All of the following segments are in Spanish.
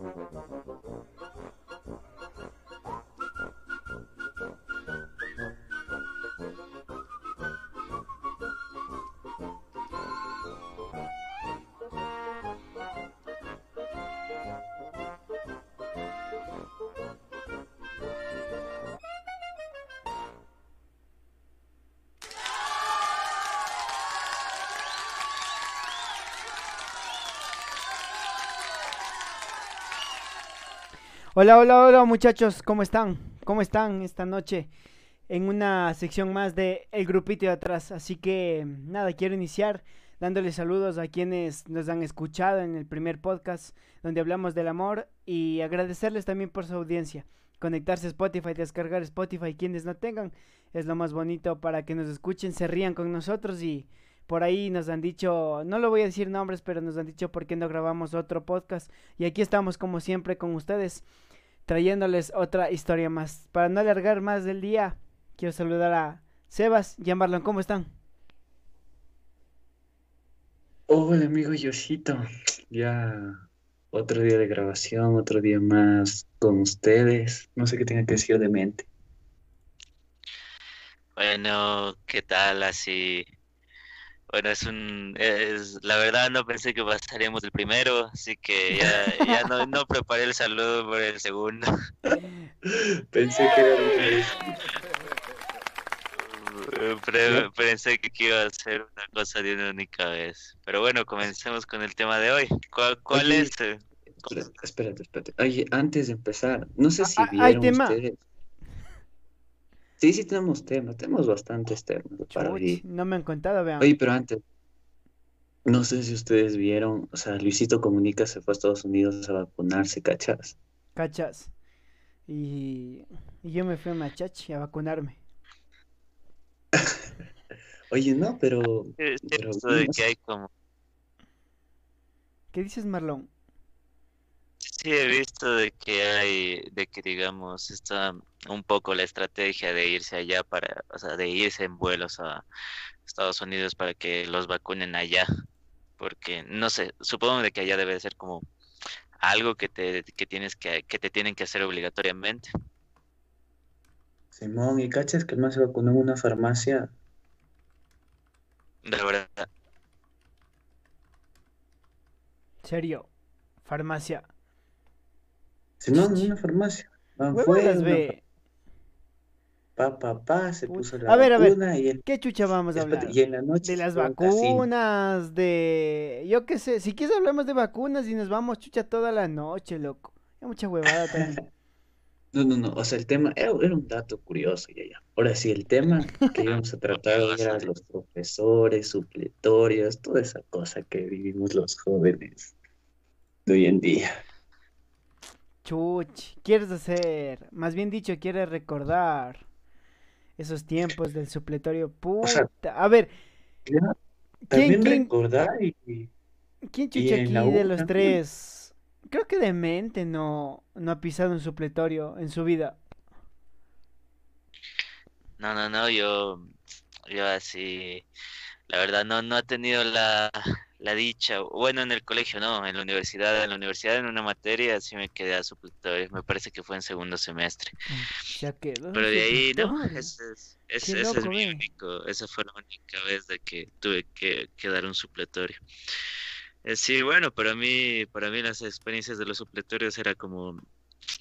Thank you. Hola, hola, hola muchachos, ¿cómo están? ¿Cómo están esta noche? En una sección más de El Grupito de Atrás. Así que nada, quiero iniciar dándoles saludos a quienes nos han escuchado en el primer podcast donde hablamos del amor y agradecerles también por su audiencia. Conectarse a Spotify, descargar Spotify, quienes no tengan, es lo más bonito para que nos escuchen, se rían con nosotros y por ahí nos han dicho, no lo voy a decir nombres, pero nos han dicho por qué no grabamos otro podcast. Y aquí estamos como siempre con ustedes, trayéndoles otra historia más. Para no alargar más del día, quiero saludar a Sebas y a Marlon, ¿cómo están? Hola amigo Yoshito, ya otro día de grabación, otro día más con ustedes. No sé qué tenga que decir de mente. Bueno, ¿qué tal? Así bueno, es un, es, la verdad no pensé que pasaríamos el primero, así que ya, ya no, no preparé el saludo por el segundo. Pensé que era Pero, pensé que iba a ser una cosa de una única vez. Pero bueno, comencemos con el tema de hoy. ¿Cuál, cuál es? Espérate, espérate. Oye, antes de empezar, no sé si ah, ah, vieron ustedes. Sí, sí tenemos temas, tenemos bastantes temas para No me han contado, vean. Oye, pero antes, no sé si ustedes vieron, o sea, Luisito Comunica se fue a Estados Unidos a vacunarse, ¿cachas? Cachas. Y, yo me fui a Machachi a vacunarme. Oye, no, pero... pero que hay como... ¿Qué dices, Marlon? Sí, he visto de que hay, de que digamos, está un poco la estrategia de irse allá para, o sea, de irse en vuelos a Estados Unidos para que los vacunen allá, porque no sé, supongo de que allá debe ser como algo que te que tienes que que te tienen que hacer obligatoriamente. Simón, ¿y cachas que más se vacunó en una farmacia? De verdad. ¿Serio? Farmacia. Si no, en una farmacia. fue Pa, pa, pa, se puso la a ver, a ver, ¿qué chucha vamos a hablar? Y en la noche de las vacunas, de... Yo qué sé, si quieres hablamos de vacunas y nos vamos chucha toda la noche, loco. Hay mucha huevada también. No, no, no, o sea, el tema era, un dato curioso, ya, ya. Ahora sí, el tema que íbamos a tratar era los profesores, supletorios, toda esa cosa que vivimos los jóvenes de hoy en día. Chuch, quieres hacer, más bien dicho, quieres recordar esos tiempos del supletorio. Puta, a ver. también recordar y, ¿Quién chucha aquí de los tres? Creo que de mente no, no ha pisado un supletorio en su vida. No, no, no, yo, yo así, la verdad no, no ha tenido la, la dicha, bueno, en el colegio no, en la universidad, en la universidad en una materia sí me quedé a supletorio, me parece que fue en segundo semestre. Ya quedó. Pero de ahí no, ese es, ese, es mi único, esa fue la única vez de que tuve que, dar un supletorio. Eh, sí, bueno, para mí, para mí las experiencias de los supletorios era como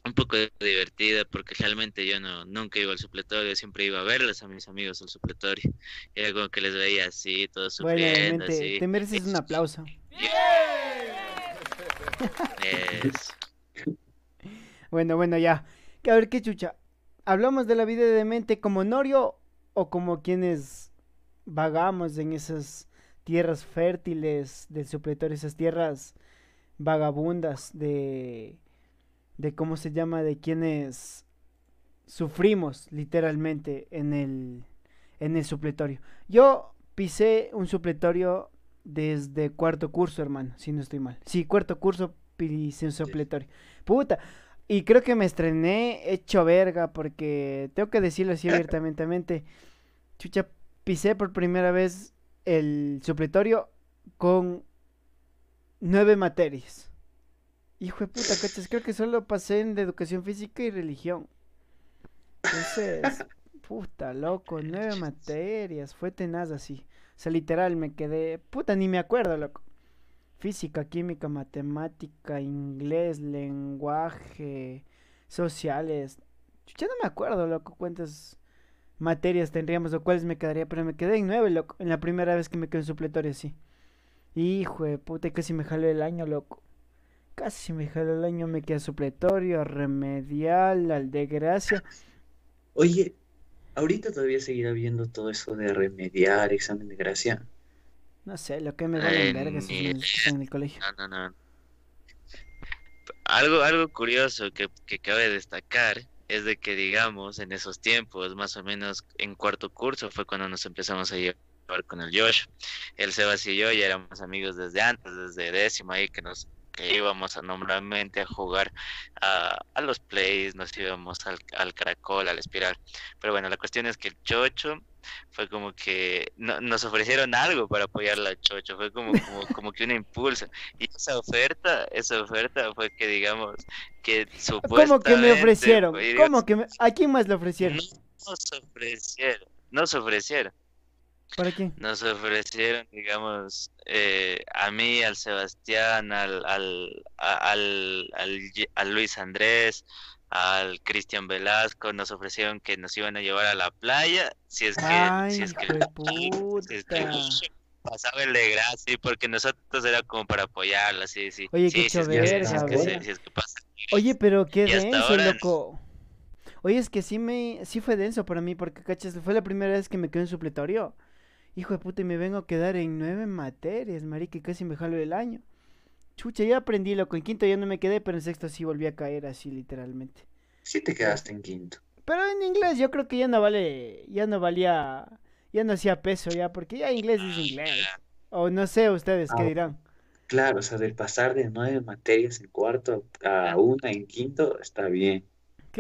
un poco divertida porque realmente yo no nunca iba al supletorio, siempre iba a verles a mis amigos al supletorio. Era como que les veía así, todos sufriendo. Te mereces un aplauso. bueno, bueno, ya. A ver qué chucha. ¿Hablamos de la vida de mente como Norio o como quienes vagamos en esas tierras fértiles del supletorio, esas tierras vagabundas de de cómo se llama, de quienes sufrimos literalmente en el, en el supletorio. Yo pisé un supletorio desde cuarto curso, hermano, si no estoy mal. Sí, cuarto curso pisé un supletorio. Puta. Y creo que me estrené hecho verga porque tengo que decirlo así abiertamente. Chucha, pisé por primera vez el supletorio con nueve materias. Hijo de puta, cachas, creo que solo pasé en de educación física y religión. Entonces, puta, loco, nueve materias, fue tenaz así. O sea, literal, me quedé, puta, ni me acuerdo, loco. Física, química, matemática, inglés, lenguaje, sociales. Ya no me acuerdo, loco, cuántas materias tendríamos o cuáles me quedaría, pero me quedé en nueve, loco, en la primera vez que me quedé en supletorio así. Hijo de puta, casi me jaló el año, loco. Casi me jaló el año, me quedé supletorio, remedial, al de gracia. Oye, ahorita todavía seguirá viendo todo eso de remediar, examen de gracia. No sé, lo que me da en verga en el colegio. No, no, no. Algo, algo curioso que, que cabe destacar es de que, digamos, en esos tiempos, más o menos en cuarto curso, fue cuando nos empezamos a llevar con el Josh. El Sebas y yo ya éramos amigos desde antes, desde décimo ahí que nos que íbamos a normalmente a jugar a, a los plays, nos íbamos al, al, caracol, al espiral. Pero bueno, la cuestión es que el chocho fue como que no, nos ofrecieron algo para apoyar la chocho, fue como, como, como que una impulsa. Y esa oferta, esa oferta fue que digamos que supuestamente... ¿Cómo que me ofrecieron? ¿Cómo que me... ¿A quién más le ofrecieron? No nos ofrecieron, nos ofrecieron. ¿Para qué? Nos ofrecieron, digamos, eh, a mí, al Sebastián, al, al, al, al, Luis Andrés, al Cristian Velasco, nos ofrecieron que nos iban a llevar a la playa, si es que, si es que, si es que pasaba el de gracia, porque nosotros era como para apoyarla, sí, sí. Oye, qué sí, Oye, pero qué denso, loco. Oye, es que sí me, sí fue denso para mí, porque cachas, fue la primera vez que me quedé en supletorio. Hijo de puta, y me vengo a quedar en nueve materias, marica, casi me jalo el año. Chucha, ya aprendí, loco. En quinto ya no me quedé, pero en sexto sí volví a caer así, literalmente. Sí te quedaste en quinto. Pero en inglés yo creo que ya no vale, ya no valía, ya no hacía peso ya, porque ya inglés es inglés. O no sé ustedes qué ah, dirán. Claro, o sea, del pasar de nueve materias en cuarto a una en quinto, está bien.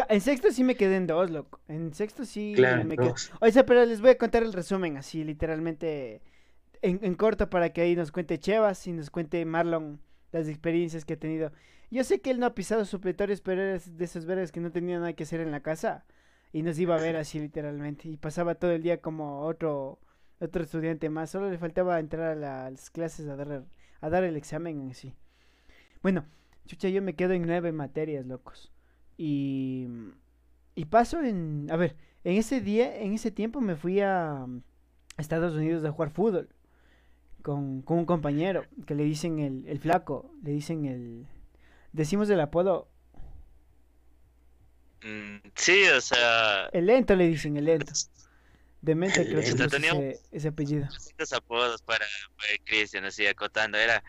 En sexto sí me quedé en dos, loco. En sexto sí me quedé. O sea, pero les voy a contar el resumen así, literalmente en, corto para que ahí nos cuente Chevas y nos cuente Marlon las experiencias que ha tenido. Yo sé que él no ha pisado supletorios, pero era de esos verdes que no tenía nada que hacer en la casa y nos iba a ver así literalmente y pasaba todo el día como otro otro estudiante más. Solo le faltaba entrar a las clases a dar a dar el examen en sí. Bueno, chucha, yo me quedo en nueve materias, locos. Y, y paso en... A ver, en ese día, en ese tiempo me fui a, Estados Unidos a jugar fútbol. Con, con un compañero que le dicen el, el flaco, le dicen el... Decimos el apodo mm, Sí, o sea. El lento le dicen, el lento. Demente creo que ese, ese, apellido. Estos apodos para, para Cristian, así acotando. Era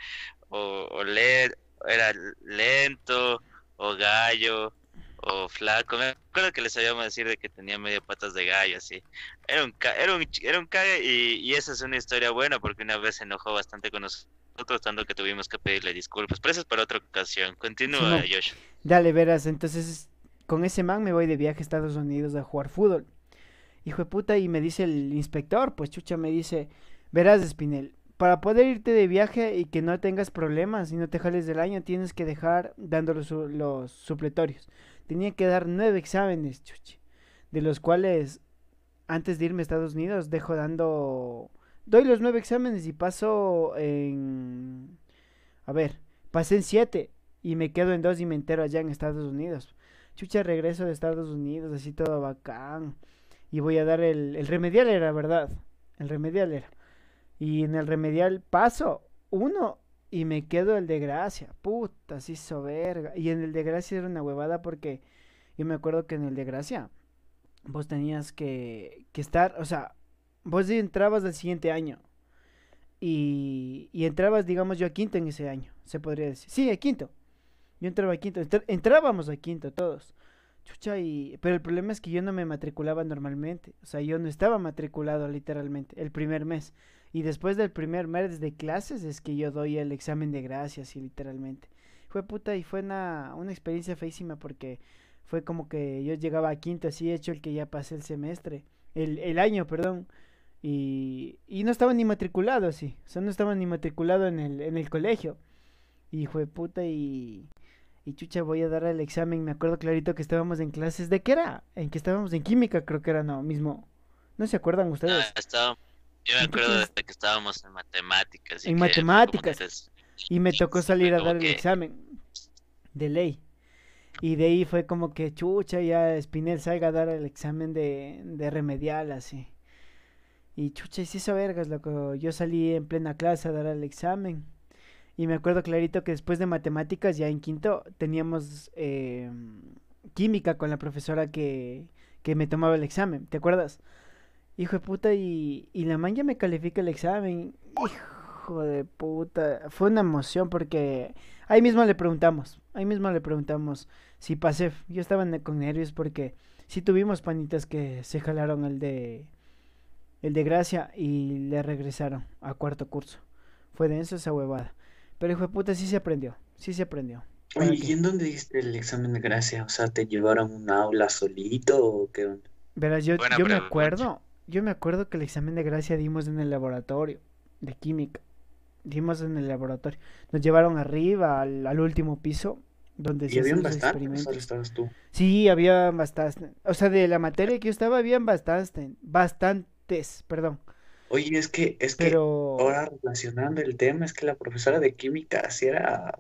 o, o le, era lento, o gallo, o flaco. Me acuerdo que les sabíamos decir de que tenía medio patas de gallo, así. Era un, era un, era un cague y, y, esa es una historia buena porque una vez se enojó bastante con nosotros, tanto que tuvimos que pedirle disculpas. Pero eso es para otra ocasión. Continúa, Josh. Dale, verás, entonces con ese man me voy de viaje a Estados Unidos a jugar fútbol. Hijo de puta, y me dice el inspector, pues chucha, me dice, verás, Espinel, para poder irte de viaje y que no tengas problemas y no te jales del año, tienes que dejar dando los, los supletorios tenía que dar nueve exámenes, chuchi, de los cuales antes de irme a Estados Unidos dejo dando, doy los nueve exámenes y paso en, a ver, pasé en siete y me quedo en dos y me entero allá en Estados Unidos. Chucha, regreso de Estados Unidos, así todo bacán. Y voy a dar el, el remedial era, ¿verdad? El remedial era. Y en el remedial paso uno y me quedo el de gracia. Puta, se hizo verga. Y en el de gracia era una huevada porque yo me acuerdo que en el de gracia vos tenías que, que estar, o sea, vos entrabas del siguiente año. Y, y entrabas, digamos, yo a quinto en ese año, se podría decir. Sí, a quinto. Yo entraba a quinto. entrábamos a quinto todos. Chucha, y... Pero el problema es que yo no me matriculaba normalmente. O sea, yo no estaba matriculado literalmente el primer mes. Y después del primer mes de clases es que yo doy el examen de gracias, y literalmente. Fue puta y fue una, una experiencia feísima porque fue como que yo llegaba a quinto así hecho el que ya pasé el semestre, el, el año, perdón. Y, y no estaba ni matriculado así, o sea, no estaba ni matriculado en el, en el colegio. Y fue puta y Y chucha, voy a dar el examen. Me acuerdo clarito que estábamos en clases. ¿De qué era? En que estábamos en química, creo que era, no, mismo. ¿No se acuerdan ustedes? Ah, yo me acuerdo de que estábamos en matemáticas. en matemáticas. Y me tocó salir a dar el examen. De ley. Y de ahí fue como que chucha, ya Spinel salga a dar el examen de, de remedial, así. Y chucha, y se hizo vergas, loco. Yo salí en plena clase a dar el examen. Y me acuerdo clarito que después de matemáticas, ya en quinto, teníamos eh, química con la profesora que, que me tomaba el examen. ¿Te acuerdas? Hijo de puta, y, y la man ya me califica el examen. Hijo de puta. Fue una emoción porque ahí mismo le preguntamos. Ahí mismo le preguntamos si pasé. Yo estaba con nervios porque sí tuvimos panitas que se jalaron el de el de Gracia y le regresaron a cuarto curso. Fue denso esa huevada. Pero hijo de puta sí se aprendió, sí se aprendió. Oye, ¿y en dónde diste el examen de Gracia? O sea, ¿te llevaron un aula solito o qué onda? Verás, yo, yo me acuerdo, yo me acuerdo que el examen de Gracia dimos en el laboratorio de química. Dimos en el laboratorio. Nos llevaron arriba al, al último piso donde ¿Y habían bastantes? estabas tú? Sí, había bastante. O sea, de la materia que yo estaba, habían bastante. Bastantes, perdón. Oye, es que, es que ahora relacionando el tema, es que la profesora de química si era.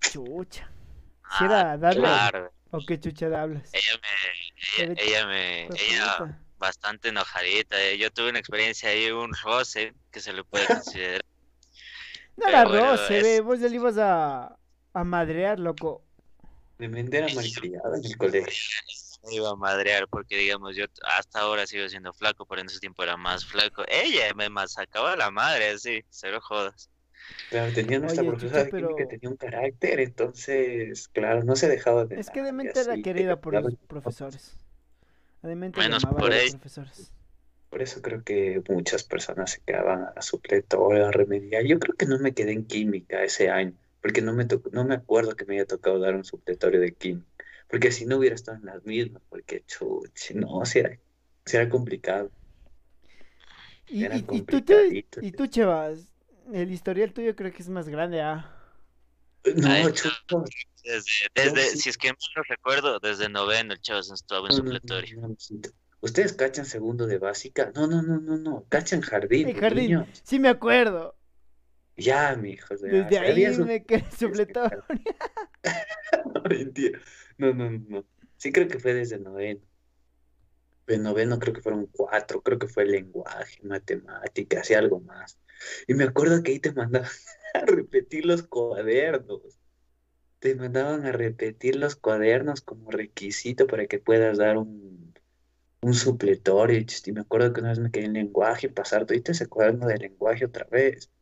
Chucha. Si era ah, darle. ¿O qué chucha hablas? Ella me. Ella, me. Ella bastante enojadita. Eh. Yo tuve una experiencia ahí, un roce, que se le puede considerar. no era roce, vos ya le ibas a, a madrear, loco. Tremenda era malcriada en el colegio. Me iba a madrear porque, digamos, yo hasta ahora sigo siendo flaco, pero en ese tiempo era más flaco. Ella me masacaba la madre, sí, cero jodas. Claro, tenía nuestra profesora de que tenía un carácter, entonces, claro, no se dejaba de. Es que de mente era querida por los profesores. De mente Menos por los profesores. Por eso creo que muchas personas se quedaban a supletoria, a remediar. Yo creo que no me quedé en química ese año porque no me, no me acuerdo que me haya tocado dar un supletorio de química, porque si no hubiera estado en las mismas, porque chuchi, no, si era, era complicado. Y, y, tú, y tú, Chevas, el historial tuyo creo que es más grande, ¿ah? No, Desde, desde si es que no recuerdo, desde noveno el Chevas estaba en supletorio. ¿Ustedes cachan segundo de básica? No, no, no, no, no, cachan jardín. El jardín, sí me acuerdo. Ya, mi hijo. Desde ahí me quedé supletorio. no, mentira. No, no, no. Sí creo que fue desde noveno. En noveno creo que fueron cuatro. Creo que fue lenguaje, matemáticas y algo más. Y me acuerdo que ahí te mandaban a repetir los cuadernos. Te mandaban a repetir los cuadernos como requisito para que puedas dar un, un supletorio. Y me acuerdo que una vez me quedé en lenguaje y pasar todo ese cuaderno de lenguaje otra vez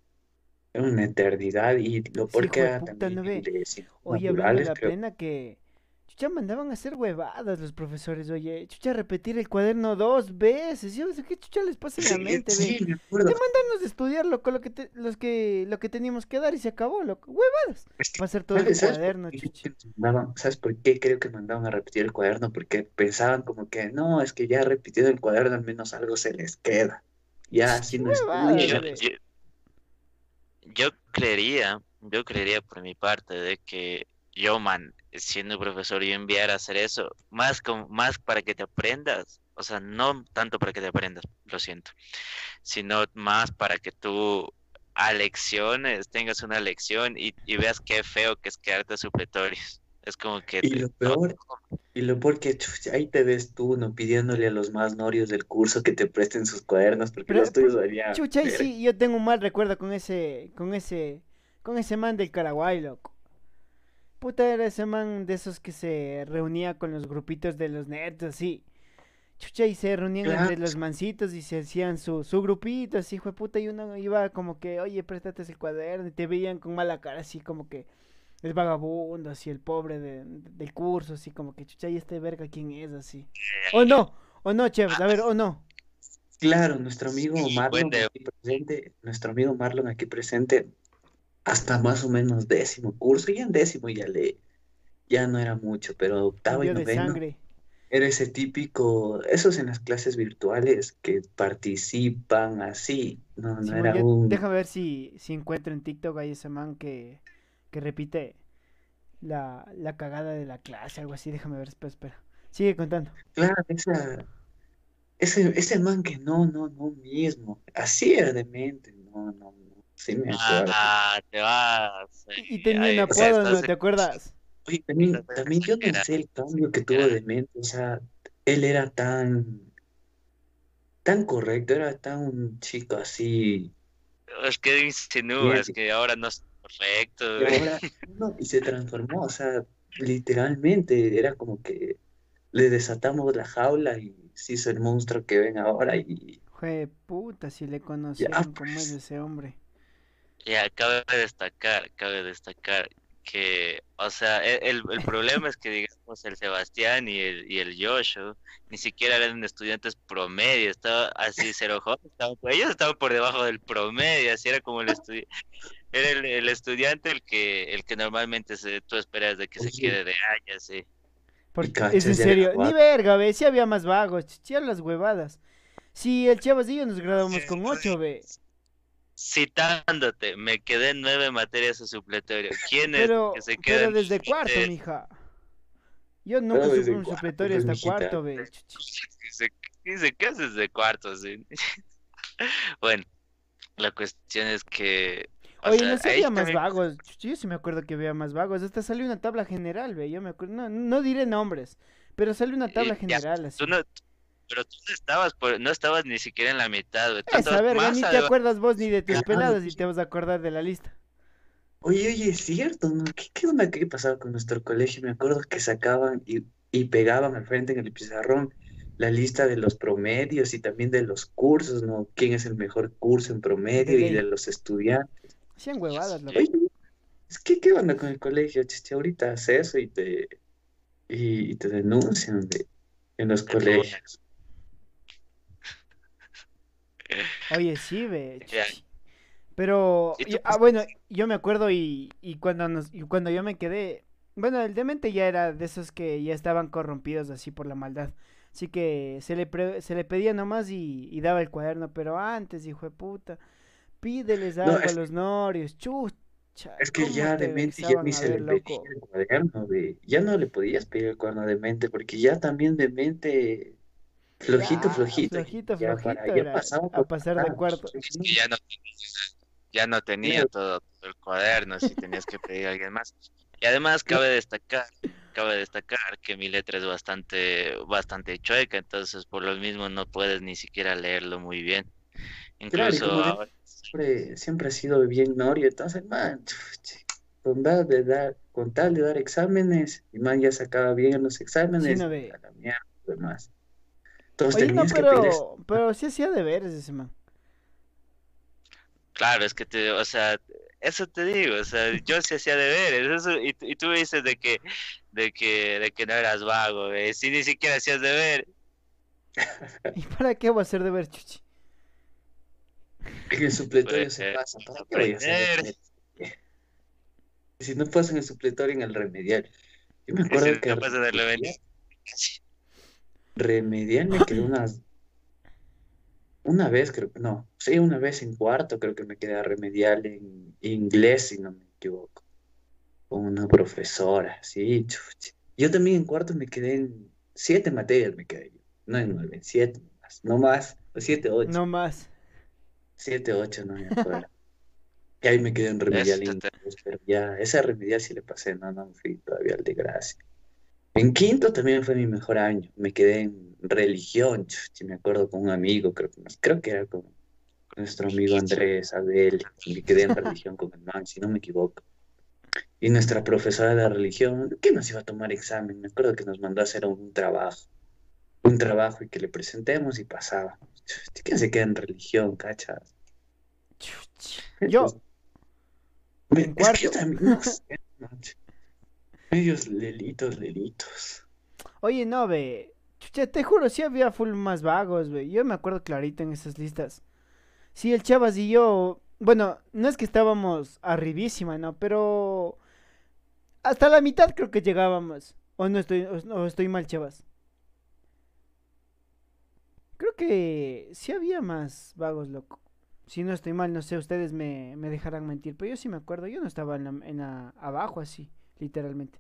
una eternidad y lo porque también Oye, de la pena que chucha mandaban a hacer huevadas los profesores, oye, chucha repetir el cuaderno dos veces, yo sé qué chucha les pasa en la mente, sí, Te mandan a estudiar loco, lo que te, los que lo que teníamos que dar y se acabó, loco, huevadas. Va a ser todo el cuaderno, chucha. ¿Sabes por qué creo que mandaban a repetir el cuaderno? Porque pensaban como que no, es que ya repitiendo el cuaderno al menos algo se les queda. Ya así no es yo creería, yo creería por mi parte de que yo, man, siendo profesor, yo enviar a hacer eso, más, con, más para que te aprendas, o sea, no tanto para que te aprendas, lo siento, sino más para que tú a lecciones tengas una lección y, y veas qué feo que es quedarte supletorios. Es como que... Y lo peor, y lo peor que ahí te ves tú, ¿no? Pidiéndole a los más norios del curso que te presten sus cuadernos, porque los tuyos valían. Chucha, y sí, yo tengo un mal recuerdo con ese, con ese, con ese man del Caraguay, loco. Puta, era ese man de esos que se reunía con los grupitos de los nerds, así. Chucha, y se reunían entre los mancitos y se hacían su, su grupito, así, hijo de puta, y uno iba como que, oye, préstate ese cuaderno, y te veían con mala cara, así como que el vagabundo, así, el pobre de, del curso, así como que chucha, y este verga, ¿quién es? Así. O no, o no, Chévez, a ver, o no. Claro, nuestro amigo Marlon aquí presente, nuestro amigo Marlon aquí presente, hasta más o menos décimo curso, y en décimo ya le, ya no era mucho, pero octavo y noveno. Era ese típico, esos en las clases virtuales que participan así, no, no era un... Déjame ver si, si encuentro en TikTok ahí ese man que que repite la, la cagada de la clase, algo así. Déjame ver, espera, espera. Sigue contando. Claro, esa, ese, ese man que no, no, no mismo. Así era demente, no, no. Sí me acuerdo. Ah, te vas. Y tenía un Ay, o sea, apodo, ¿no? ¿Te acuerdas? Oye, también, yo pensé el cambio que tuvo de mente, o sea, él era tan, tan correcto, era tan un chico así, Es que insinúas Bien. que ahora no es correcto. y ahora, no, y se transformó, o sea, literalmente era como que le desatamos la jaula y se hizo el monstruo que ven ahora y Jue puta, si le conocieron cómo es ese hombre. Ya, cabe destacar, cabe destacar que, o sea, e- el, el problema es que, digamos, el Sebastián y el, y el Joshua ni siquiera eran estudiantes promedio, estaba así, cero jóvenes, estaban, ellos estaban por debajo del promedio, así era como el estudiante, era el, el estudiante el que, el que normalmente se, tú esperas de que se quede de años, sí. Porque es en serio, ni verga, ve, si había más vagos, si eran las huevadas. Si el Chavas y yo nos graduamos Sí, con sí. ocho, ve. Citándote, me quedé en nueve materias en supletorio. ¿Quién es Pero, que se pero queda en desde cuarto, mija. Yo nunca Pero supe un cuarto, supletorio pues, hasta mijita. cuarto, ve. Dice, dice que haces de cuartos. sí? Bueno, la cuestión es que. o Oye, sea, no sé, ahí había más también- vagos. Yo sí me acuerdo que había más vagos. Hasta salió una tabla general, ve. Yo me acuerdo. No, no diré nombres, pero salió una tabla Y ya, general así. Tú no, pero tú no estabas, por- no estabas ni siquiera en la mitad, güey. Esa estabas verga, más ni te acuerdas vos ni de tus Claro, peladas y te vas a acordar de la lista. Oye, oye, es cierto, ¿no? ¿Qué, qué onda que pasaba con nuestro colegio? Me acuerdo que sacaban y, y pegaban al frente en el pizarrón la lista de los promedios y también de los cursos, ¿no? ¿Quién es el mejor curso en promedio y de los estudiantes? Hacían huevadas, loco. Oye, es que, ¿qué onda con el colegio? Chiche, ahorita hace eso y te, y, y te denuncian de, en los colegios. Oye, sí, ve. Pero, ¿Y tú yo- qué ah, bueno, yo me acuerdo y, y cuando nos, y cuando yo me quedé, bueno, el demente ya era de esos que ya estaban corrompidos así por la maldad. Así que se le, pre- se le pedía nomás y, y daba el cuaderno, pero antes, hijo de puta, pídeles No, algo a los norios, chucha. Es que ¿cómo ya te de mente ya ni a se ver, le pedía loco? el cuaderno, de, ya no le podías pedir el cuaderno de mente, porque ya también de mente flojito, Ya, flojito, flojito, ya flojito para- ya era pasaba a pasar de cuarto. Ya no tenías, ya no tenía todo, todo el cuaderno, si tenías que pedir a alguien más. Y además cabe destacar, cabe destacar que mi letra es bastante, bastante chueca, entonces por lo mismo no puedes ni siquiera leerlo muy bien. Incluso ahora- siempre, siempre ha sido bien norio, entonces, man, con tal de dar, con tal de dar exámenes, y man ya sacaba bien en los exámenes, no ve. a la mierda, demás. Entonces Oye, no, tenías que pedir pero, pero sí hacía deberes ese man. Claro, es que te, o sea, eso te digo, o sea, yo sí hacía deberes, eso, y, y tú me dices de que, de que, de que no eras vago, si ni siquiera hacías deberes. ¿Y para qué voy a hacer deber, chuchi? En el supletorio Pues, se eh, pasa, ¿para qué voy a hacer? Si no pasa en el supletorio, en el remedial. Yo me acuerdo si que no pasa en el remedial, remedial, remedial me quedé unas, una vez creo, no, sí, una vez en cuarto creo que me quedé a remedial en inglés, si no me equivoco, con una profesora, sí, chuchi. Yo también en cuarto me quedé en siete materias, me quedé yo, no en nueve, en siete nomás, no más, o siete, ocho. No más. Siete, ocho, no me acuerdo. Y ahí me quedé en remedial Eso en te- inglés, pero ya, esa remedial sí le pasé, no, no me fui todavía al de gracia. En quinto también fue mi mejor año, me quedé en religión, si me acuerdo con un amigo, creo que, creo que era con nuestro amigo Andrés Abel, me quedé en religión con el man, si no me equivoco. Y nuestra profesora de religión, ¿qué nos iba a tomar examen? Me acuerdo que nos mandó a hacer un trabajo, un trabajo y que le presentemos y pasaba. ¿Quién se queda en religión, cachas? Yo, Me- En es que yo cuarto. también, no sé. Medios lelitos, lelitos. oye, no, ve. Chucha, te juro, sí había full más vagos, ve. Yo me acuerdo clarito en esas listas. Sí, el Chavas y yo, bueno, no es que estábamos arribísima, ¿no? Pero hasta la mitad creo que llegábamos. O no estoy, o, o estoy mal, Chavas. Creo que sí había más vagos, loco. Si no estoy mal, no sé, ustedes me, me dejarán mentir, pero yo sí me acuerdo, yo no estaba en la, en la- abajo así, literalmente.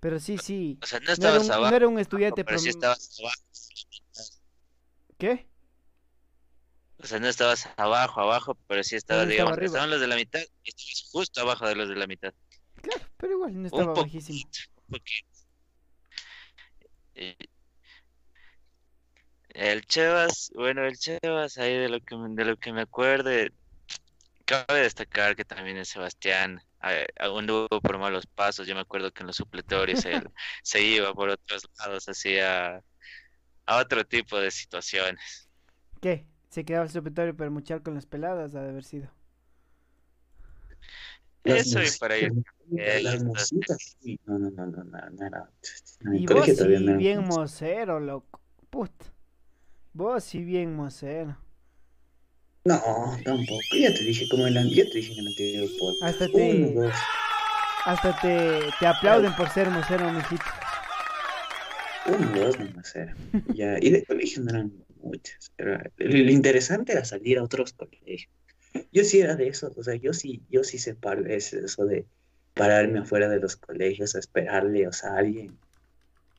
Pero sí, sí. O sea, no estabas no era un, abajo. No era un estudiante pero sí estabas abajo. ¿Qué? O sea, no estabas abajo, abajo, pero sí estabas, no digamos, estaban los de la mitad y estabas justo abajo de los de la mitad. Claro, pero igual no estaba un bajísimo. Poquito. El Chevas, bueno, el Chevas, ahí de lo que, de lo que me acuerde, cabe destacar que también es Sebastián anduvo por malos pasos. Yo me acuerdo que en los supletorios él se iba por otros lados, hacía a otro tipo de situaciones. ¿Qué? ¿Se quedaba el supletorio para muchar con las peladas? Ha de haber sido. Eso y para ir. No, no, no, no, no, no era. Y vos sí, bien mocero, loco. Put. Vos sí, bien mocero. No, tampoco. Ya te dije como el ya te dije en el anterior podcast. Hasta te. Hasta te, te aplauden por ser mocero, mijito. Uno, dos nomás era. ya, y de colegio no eran muchas. Era, lo, interesante era salir a otros colegios. Yo sí era de eso, o sea, yo sí, yo sí sé par veces eso de pararme afuera de los colegios a esperarle, o sea, a alguien.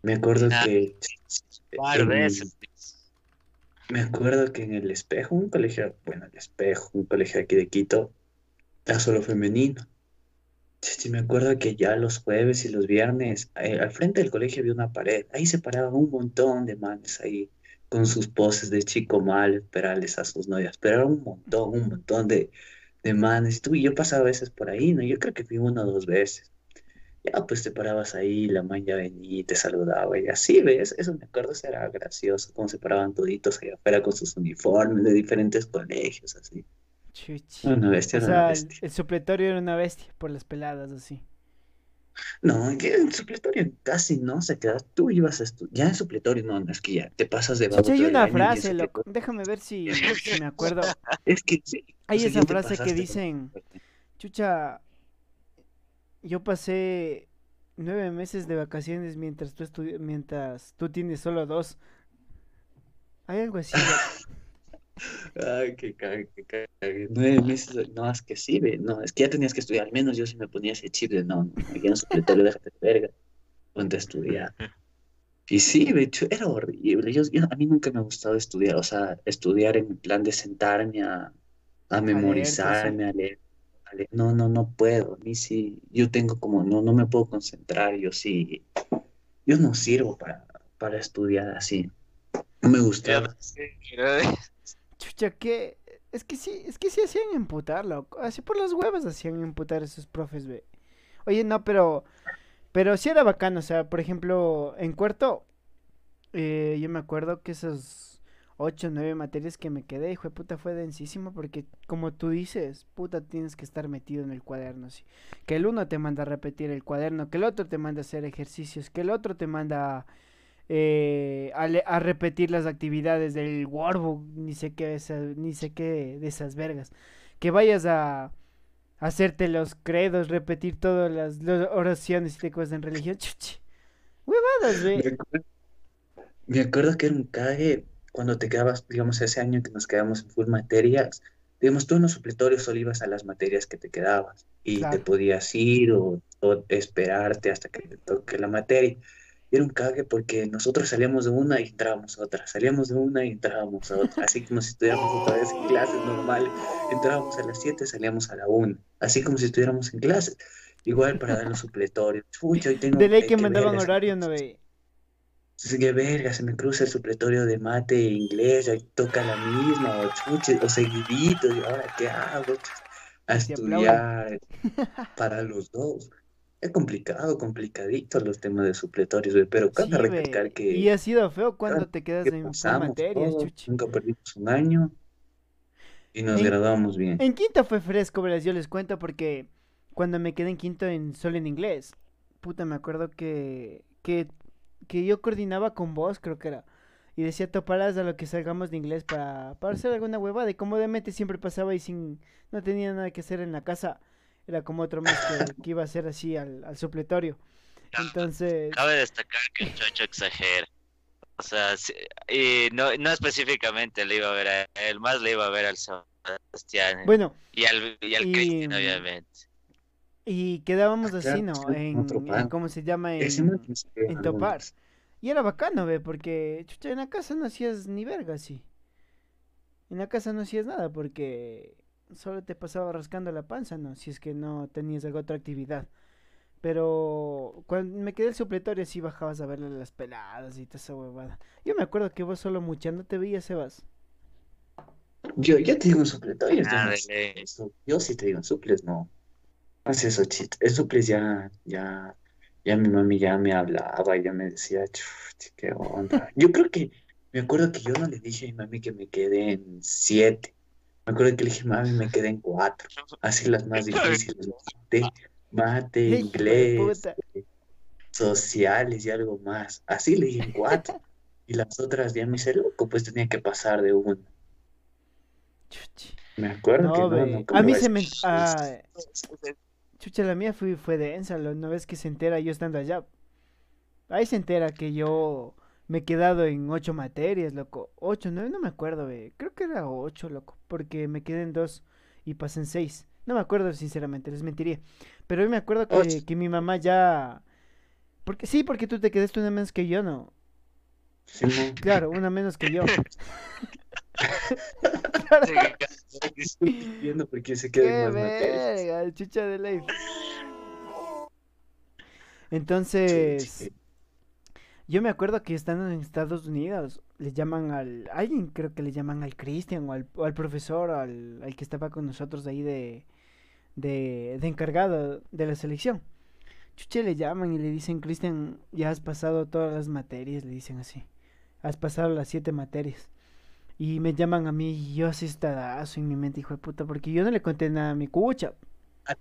Me acuerdo ah, que. Par veces. Me acuerdo que en el espejo, un colegio, bueno, el espejo, un colegio aquí de Quito, era solo femenino. Sí, me acuerdo que ya los jueves y los viernes, eh, al frente del colegio había una pared. Ahí se paraban un montón de manes ahí con sus poses de chico mal, esperarles a sus novias. Pero era un montón, un montón de, de manes. Tú y yo pasaba veces por ahí, ¿no? Yo creo que fui una o dos veces ya pues te parabas ahí, la man ya venía y te saludaba y así, ¿ves? Eso me acuerdo, era gracioso, cómo se paraban toditos allá afuera con sus uniformes de diferentes colegios, así. Chuchi. Una bestia, o sea, El, supletorio era una bestia por las peladas, así. No, el supletorio casi no se queda. Tú ibas a estudiar. Ya en supletorio, no, no, es que ya te pasas de Chucha, hay una frase, loco. Déjame ver si, si, me acuerdo. Es que sí. Hay esa frase que dicen, Chucha, yo pasé nueve meses de vacaciones mientras tú mientras tú tienes solo dos. Hay algo así. Ay, qué cague, qué cague. Nueve meses, no, es que sí, ve. no, es que ya tenías que estudiar, al menos yo sí me ponía ese chip de no, aquí en supletorio, déjate de verga, ponte a estudiar. Y sí, de hecho, era horrible, yo, a mí nunca me ha gustado estudiar, o sea, estudiar en plan de sentarme a, a memorizarme, a leer no, no, no puedo, a mí sí, yo tengo como, no, no me puedo concentrar, yo sí, yo no sirvo para, para estudiar así, no me gusta. Chucha, que, es que sí, es que sí hacían imputar, loco, así por las huevas hacían imputar esos profes, ve. Oye, no, pero, pero sí era bacano, o sea, por ejemplo, en cuarto, eh, yo me acuerdo que esos 8 o 9 materias que me quedé, hijo de puta, fue densísimo porque, como tú dices, puta, tienes que estar metido en el cuaderno, así. Que el uno te manda a repetir el cuaderno, que el otro te manda a hacer ejercicios, que el otro te manda eh, a, repetir las actividades del workbook, ni sé qué, ni sé qué de esas vergas. Que vayas a hacerte los credos, repetir todas las, oraciones y te cosas en religión. Chuchi. Huevadas, ve. Me acuerdo que era un cuando te quedabas, digamos, ese año que nos quedamos en full materias, digamos, tú en los supletorios solo ibas a las materias que te quedabas y te podías ir o, esperarte hasta que te toque la materia. Y era un cague porque nosotros salíamos de una y entrábamos a otra, salíamos de una y entrábamos a otra, así como si estuviéramos otra vez en clases normales, entrábamos a las 7, salíamos a la 1, así como si estuviéramos en clases. Igual para dar los supletorios. de ley que mandaban horario, no ve que verga, se me cruza el supletorio de mate e inglés, ahí toca la misma, o chuche, o seguidito, y ahora qué hago, a estudiar para los dos. Es complicado, complicadito los temas de supletorios, pero cabe sí, recalcar que... Y ha sido feo cuando te quedas en materias, Nunca perdimos un año y nos graduamos bien. En quinto fue fresco, verás, yo les cuento porque cuando me quedé en quinto en solo en inglés, puta, me acuerdo que, que que yo coordinaba con vos, creo que era. Y decía, toparás a lo que salgamos de inglés para, para hacer alguna huevada. Y cómodamente siempre pasaba y sin, no tenía nada que hacer en la casa. Era como otro mes que, iba a ser así al, al supletorio. Entonces... Cabe destacar que el chocho exagera. O sea, y no, no específicamente le iba a ver a él, más le iba a ver al Sebastián. Bueno. Y al, y al Cristian, obviamente. Y quedábamos ah, así, ¿no? En, ¿cómo se llama? En, en Topar. Y era bacano, ve, porque chucha, en la casa no hacías ni verga, sí. En la casa no hacías nada porque solo te pasaba rascando la panza, ¿no? Si es que no tenías alguna otra actividad. Pero cuando me quedé el supletorio sí bajabas a verle las peladas y toda esa huevada. Yo me acuerdo que vos solo muchando te veías, Sebas. Yo, yo te digo un supletorio. Ah, yo sí te digo un suples, no. No sé eso, suples ya, ya, ya mi mami ya me hablaba y ya me decía, qué onda. Yo creo que, me acuerdo que yo no le dije a mi mami que me quedé en siete. Me acuerdo que le dije, mami, me quedé en cuatro. Así las más difíciles. Mate, inglés, sociales y algo más. Así le dije en cuatro. y las otras ya me hice loco, pues tenía que pasar de uno. Me acuerdo que no, A mí se me. Ah, chucha, la mía fue, fue densa. Una vez que se entera yo estando allá. Ahí se entera que yo me he quedado en ocho materias, loco. Ocho, nueve, no me acuerdo. Creo que era ocho, loco. Porque me quedé en dos y pasé en seis. No me acuerdo, sinceramente, les mentiría. Pero hoy me acuerdo que, que mi mamá ya. Porque sí, porque tú te quedaste una menos que yo, ¿no? Sí, Claro, una menos que yo. viendo porque se más verga, chucha de ley. Entonces, yo me acuerdo que estando en Estados Unidos, le llaman al, alguien creo que le llaman al Cristian o al, al profesor, al, al, que estaba con nosotros ahí de, de, de encargado de la selección. Chuche le llaman y le dicen, Cristian, ya has pasado todas las materias, le dicen así. Has pasado las siete materias. Y me llaman a mí y yo así estadazo en mi mente, hijo de puta, porque yo no le conté nada a mi cucha.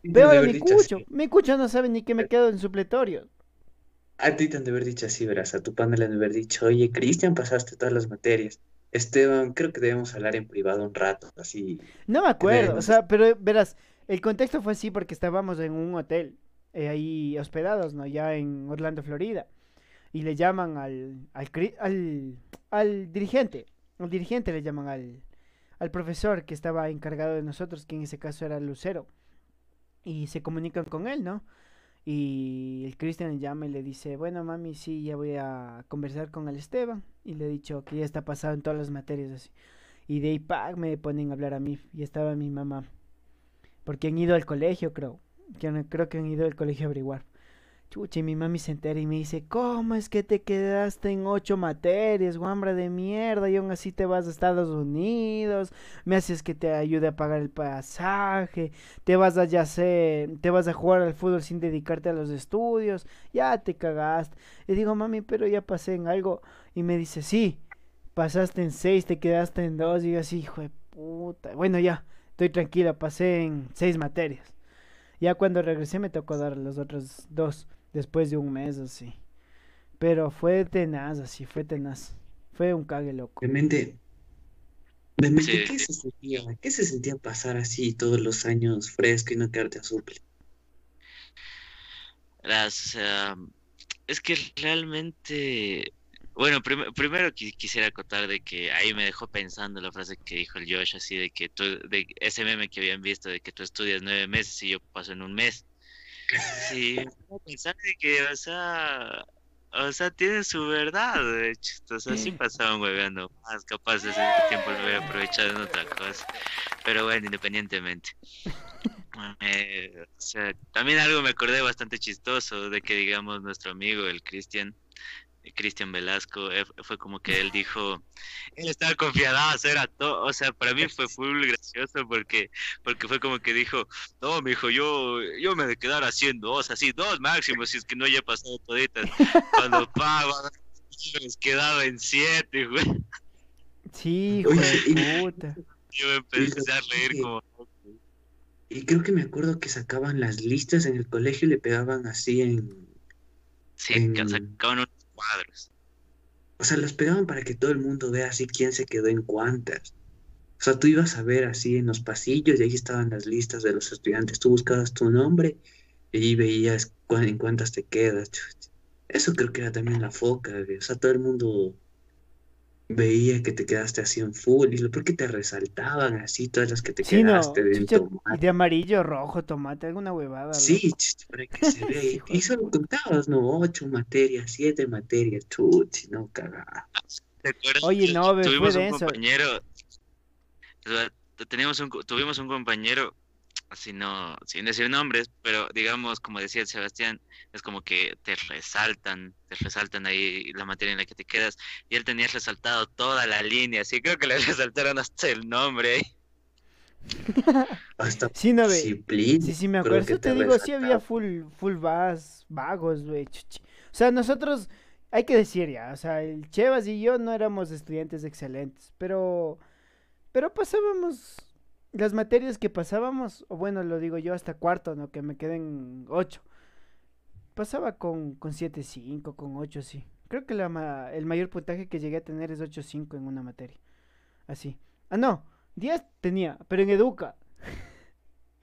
Veo a mi cucho. Mi cucho no sabe ni que me quedo en supletorio. A ti te han de haber dicho así, verás. A tu pana le han de haber dicho, oye, Cristian, pasaste todas las materias. Esteban, creo que debemos hablar en privado un rato, así. No me acuerdo, o sea, pero verás, el contexto fue así porque estábamos en un hotel, eh, ahí hospedados, ¿no? Ya en Orlando, Florida. Y le llaman al, al, al, al dirigente al dirigente le llaman al, al profesor que estaba encargado de nosotros, que en ese caso era Lucero. Y se comunican con él, ¿no? Y el Cristian le llama y le dice, bueno mami, sí, ya voy a conversar con el Esteban. Y le he dicho que ya está pasado en todas las materias así. Y de ahí, me ponen a hablar a mí. Y estaba mi mamá. Porque han ido al colegio, creo. Que creo que han ido al colegio a averiguar. Chucha, y mi mami se entera y me dice, ¿cómo es que te quedaste en ocho materias, guambra de mierda? Y aún así te vas a Estados Unidos, me haces que te ayude a pagar el pasaje, te vas a ya te vas a jugar al fútbol sin dedicarte a los estudios, ya te cagaste. Y digo, mami, pero ya pasé en algo. Y me dice, sí, pasaste en seis, te quedaste en dos. Y yo así, hijo de puta. Bueno, ya, estoy tranquila, pasé en seis materias. Ya cuando regresé me tocó dar las otras dos después de un mes así. Pero fue tenaz, así, fue tenaz. Fue un cague loco. Realmente, realmente ¿qué, se sentía, ¿qué se sentía pasar así todos los años fresco y no quedarte a suple? Las, es que realmente, bueno, primero quisiera acotar de que ahí me dejó pensando la frase que dijo el Josh, así de que tú, de ese meme que habían visto, de que tú estudias nueve meses y yo paso en un mes. Sí, pensar de que, o sea, o sea, tiene su verdad, de hecho. O sea, sí pasaban hueveando más, capaz de ese tiempo lo hubiera aprovechado en otra cosa. Pero bueno, independientemente. Eh, o sea, también algo me acordé bastante chistoso de que, digamos, nuestro amigo, el Cristian, Cristian Velasco, eh, fue como que él dijo, él estaba confiado a hacer a todo, o sea, para mí fue full gracioso porque, porque fue como que dijo, no, me dijo, yo, yo me de quedar haciendo dos, así, dos máximo, si es que no haya pasado toditas, cuando pago, les quedaba en siete, güey. Sí, güey, puta. Yo empecé a reír como... Y creo que me acuerdo que sacaban las listas en el colegio y le pegaban así en... Sí, en... sacaban O sea, los pegaban para que todo el mundo vea así quién se quedó en cuántas. O sea, tú ibas a ver así en los pasillos y ahí estaban las listas de los estudiantes. Tú buscabas tu nombre y ahí veías en cuántas te quedas. Eso creo que era también la foca. O sea, todo el mundo veía que te quedaste así en full, y ¿por qué te resaltaban así todas las que te quedaste de tomate? De amarillo, rojo, tomate, alguna huevada. Sí, para que se vea. Y solo contabas, ¿no? Ocho materias, siete materias, chuchi, no cagabas. Oye, no, tuvimos un compañero, teníamos un, tuvimos un compañero así no, sin decir nombres, pero digamos, como decía Sebastián, es como que te resaltan, te resaltan ahí la materia en la que te quedas, y él tenía resaltado toda la línea, así creo que le resaltaron hasta el nombre hasta sí, no, Sí, sí, me acuerdo. Eso te, digo, sí había full, full vas, vagos, güey. O sea, nosotros, hay que decir ya, o sea, el Chevas y yo no éramos estudiantes excelentes, pero, pero pasábamos las materias que pasábamos, o bueno, lo digo yo hasta cuarto, ¿no? Que me queden ocho. Pasaba con, con 7.5, con 8, sí. Creo que la el mayor puntaje que llegué a tener es 8.5 en una materia. Así. Ah, no. 10 tenía, pero en Educa.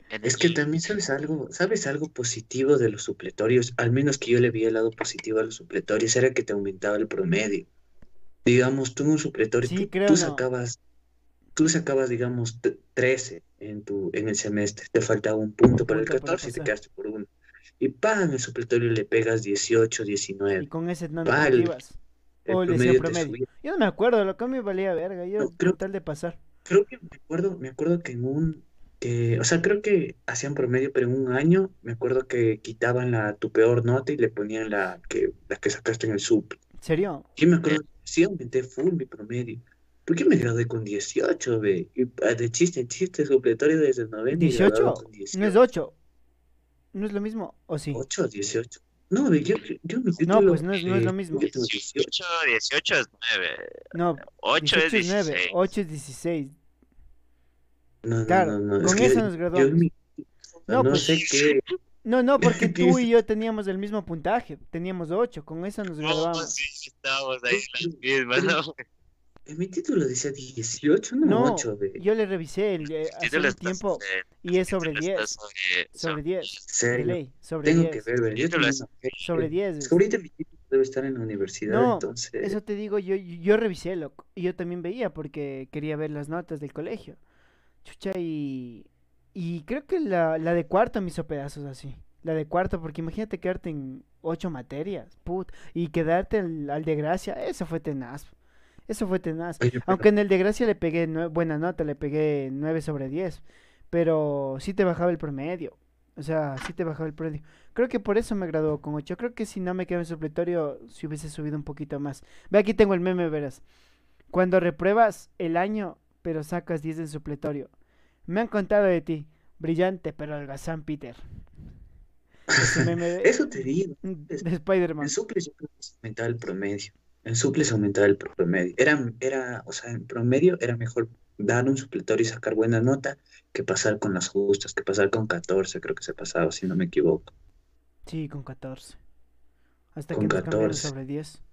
Es que también sabes algo, sabes algo positivo de los supletorios, al menos que yo le vi el lado positivo a los supletorios, era que te aumentaba el promedio. Digamos, tú en un supletorio, tú, sacabas tú sacabas, digamos, 13 en, tu, en el semestre, te faltaba un punto para el 14 y te quedaste por uno. Y pa, en el supletorio le pegas 18, 19. Y con ese no te O le decía promedio. Yo no me acuerdo, lo que me valía verga, yo no, creo, tal de pasar. Creo que me acuerdo, me acuerdo que en un, que, o sea, creo que hacían promedio, pero en un año me acuerdo que quitaban la tu peor nota y le ponían la que, la que sacaste en el sub. ¿En serio? Sí, me acuerdo, sí aumenté full mi promedio. ¿Por qué me gradué con 18, ve? Ah, de chiste chiste, supletorio desde el 90. ¿18? No es 8. No es lo mismo, ¿o sí? 8, 18. No, yo, yo título, No, pues no es, no es lo mismo. 18, 18 es 9. No, 8 es 16. 9, 8 es 16. No, claro, no, no, con eso nos graduamos. Mi... No, no pues, sé qué. No, no, porque tú y yo teníamos el mismo puntaje. Teníamos 8, con eso nos graduamos. No, sí, estábamos ahí las mismas, ¿no? En mi título decía 18, no, no 8. De... Yo le revisé el, eh, hace un tiempo y es sobre 10. Sobre, 10. De ley, sobre Tengo 10. que ver, ver. Sobre 10. Es ahorita mi título debe estar en la universidad, no, entonces... eso te digo, yo, yo revisé, loco. Y yo también veía porque quería ver las notas del colegio. Chucha, y... Y creo que la, la de cuarto me hizo pedazos así. La de cuarto, porque imagínate quedarte en ocho materias, put, y quedarte al, al de gracia, eso fue tenaz. Eso fue tenaz. Aunque en el de Gracia le pegué buena nota, le pegué 9 sobre 10. Pero sí te bajaba el promedio. O sea, sí te bajaba el promedio. Creo que por eso me graduó con 8. Creo que si no me quedo en supletorio, si hubiese subido un poquito más. Ve, aquí tengo el meme, verás. Cuando repruebas el año, pero sacas 10 en supletorio. Me han contado de ti. Brillante, pero algazán, Peter. Eso te digo. De Spider-Man. El suple el promedio en suples aumentaba el promedio. Era, era, o sea, en promedio era mejor dar un supletorio y sacar buena nota que pasar con las justas, que pasar con 14, creo que se pasaba, si no me equivoco. Sí, con 14. Hasta con que 14. sobre 10.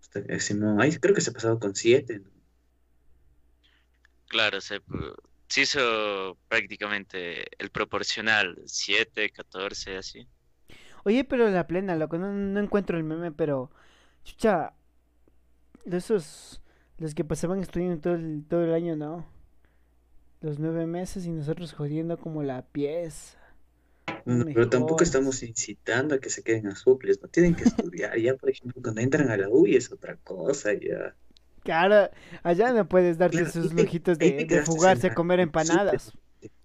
Hasta si no, ahí creo que se pasaba con 7. Claro, se, se hizo prácticamente el proporcional, 7, 14, así. Oye, pero la plena, loco, no, no encuentro el meme, pero Chucha, de esos, los que pasaban estudiando todo el, todo el año, ¿no? Los nueve meses y nosotros jodiendo como la pieza. pero tampoco estamos incitando a que se queden a suples, no tienen que estudiar. ya, por ejemplo, cuando entran a la UI es otra cosa, ya. Claro, allá no puedes darte esos lujitos de, de fugarse a comer empanadas.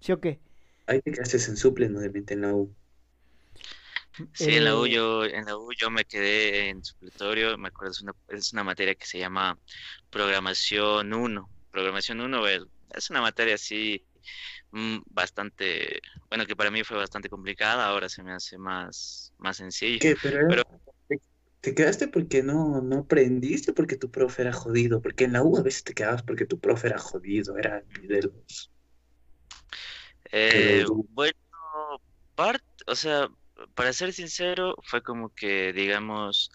¿Sí o qué? Ahí te haces en suple, no en la U. Sí, en la U eh, yo, en la U yo me quedé en supletorio, me acuerdo, es una, es una materia que se llama Programación 1. Programación 1 es, una materia así mm, bastante, bueno, que para mí fue bastante complicada, ahora se me hace más, más sencillo. ¿Qué? Pero, ¿te quedaste porque no, no aprendiste? Porque tu profe era jodido, porque en la U a veces te quedabas porque tu profe era jodido, era de los... Eh, bueno, parte, o sea, para ser sincero, fue como que, digamos,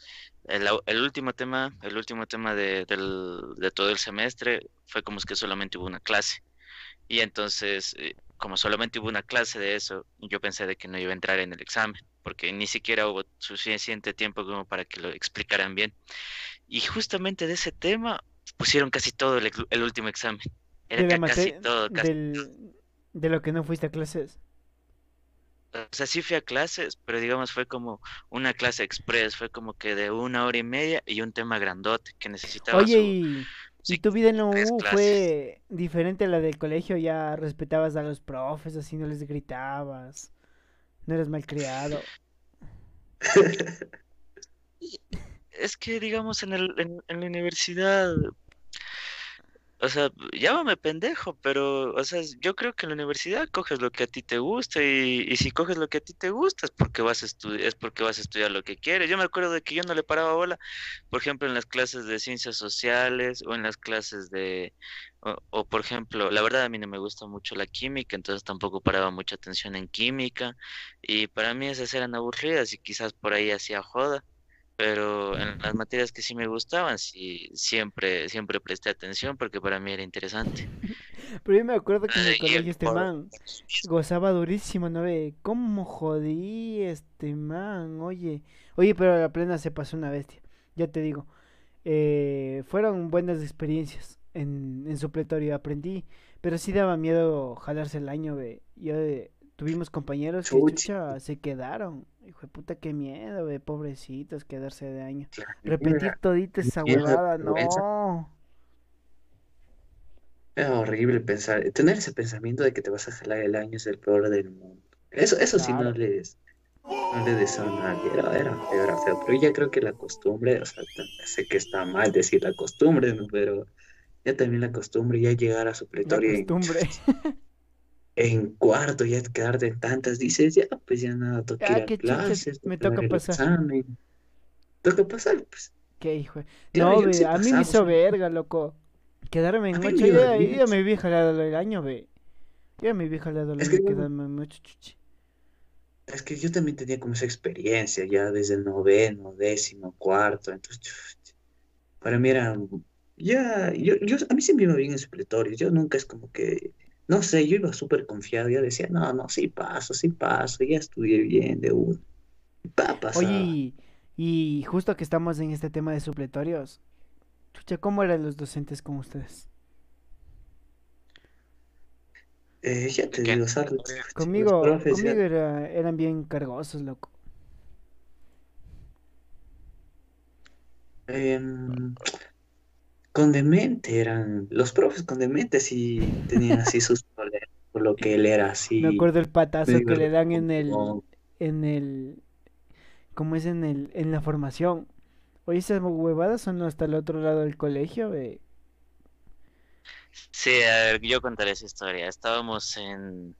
el, el último tema, el último tema de, del, de todo el semestre fue como que solamente hubo una clase. Y entonces, eh, como solamente hubo una clase de eso, yo pensé de que no iba a entrar en el examen, porque ni siquiera hubo suficiente tiempo como para que lo explicaran bien. Y justamente de ese tema pusieron casi todo el, último examen. Era casi todo. De lo que no fuiste a clases. O sea, sí fui a clases, pero digamos fue como una clase express, fue como que de una hora y media y un tema grandote que necesitaba. Oye, y, ¿y tu vida en la U fue diferente a la del colegio? ¿Ya respetabas a los profes, así no les gritabas? ¿No eres malcriado? es que, digamos, en, el, en la universidad o sea, llámame pendejo, pero, o sea, yo creo que en la universidad coges lo que a ti te gusta y, si coges lo que a ti te gusta es porque vas a estudiar, es porque vas a estudiar lo que quieres. Yo me acuerdo de que yo no le paraba bola, por ejemplo, en las clases de ciencias sociales o en las clases de, o, o por ejemplo, la verdad a mí no me gusta mucho la química, entonces tampoco paraba mucha atención en química y para mí esas eran aburridas y quizás por ahí hacía joda pero en las materias que sí me gustaban, sí, siempre, siempre presté atención porque para mí era interesante. Pero yo me acuerdo que en el colegio este man gozaba durísimo, ¿no ve? ¿Cómo jodí este man? Oye, oye, pero a la plena se pasó una bestia, ya te digo. Eh, fueron buenas experiencias en, en supletorio, aprendí, pero sí daba miedo jalarse el año, ve. Yo eh, tuvimos compañeros que se quedaron Hijo de puta, qué miedo, pobrecitos, quedarse de año. Repetir todita esa huevada, no. Es horrible pensar, tener ese pensamiento de que te vas a jalar el año es el peor del mundo. Eso, eso sí no les, no le a nadie, era, era feo, era feo. Pero ya creo que la costumbre, o sea, sé que está mal decir la costumbre, ¿no? Pero ya también la costumbre, ya llegar a supletorio. La costumbre. en cuarto ya quedarte en tantas, dices, ya, pues ya nada, toca ah, ir a clases, me toca pasar. Examen. Toca pasar, pues. Qué hijo. No, ve, a mí me hizo verga, loco. Quedarme en ocho, ya, ya me vi jalado el año, ve. Ya me vi jalado el año, quedarme en ocho, chuchi. Es que yo también tenía como esa experiencia ya desde el noveno, décimo, cuarto, entonces, para mí era, ya, yo, yo, a mí siempre me iba bien en supletorios, yo nunca es como que no sé, yo iba súper confiado, yo decía, no, no, sí paso, sí paso, ya estudié bien de uno. Oye, y, justo que estamos en este tema de supletorios, chucha, ¿cómo eran los docentes con ustedes? Eh, ya te digo, Conmigo, conmigo eran bien cargosos, loco. Eh, con demente eran, los profes con demente sí tenían así sus problemas, por lo que él era así. Me acuerdo el patazo que le dan en el, en el, ¿cómo es en el, en la formación? Oye, esas huevadas son hasta el otro lado del colegio. Sí, a ver, yo contaré esa historia. Estábamos en,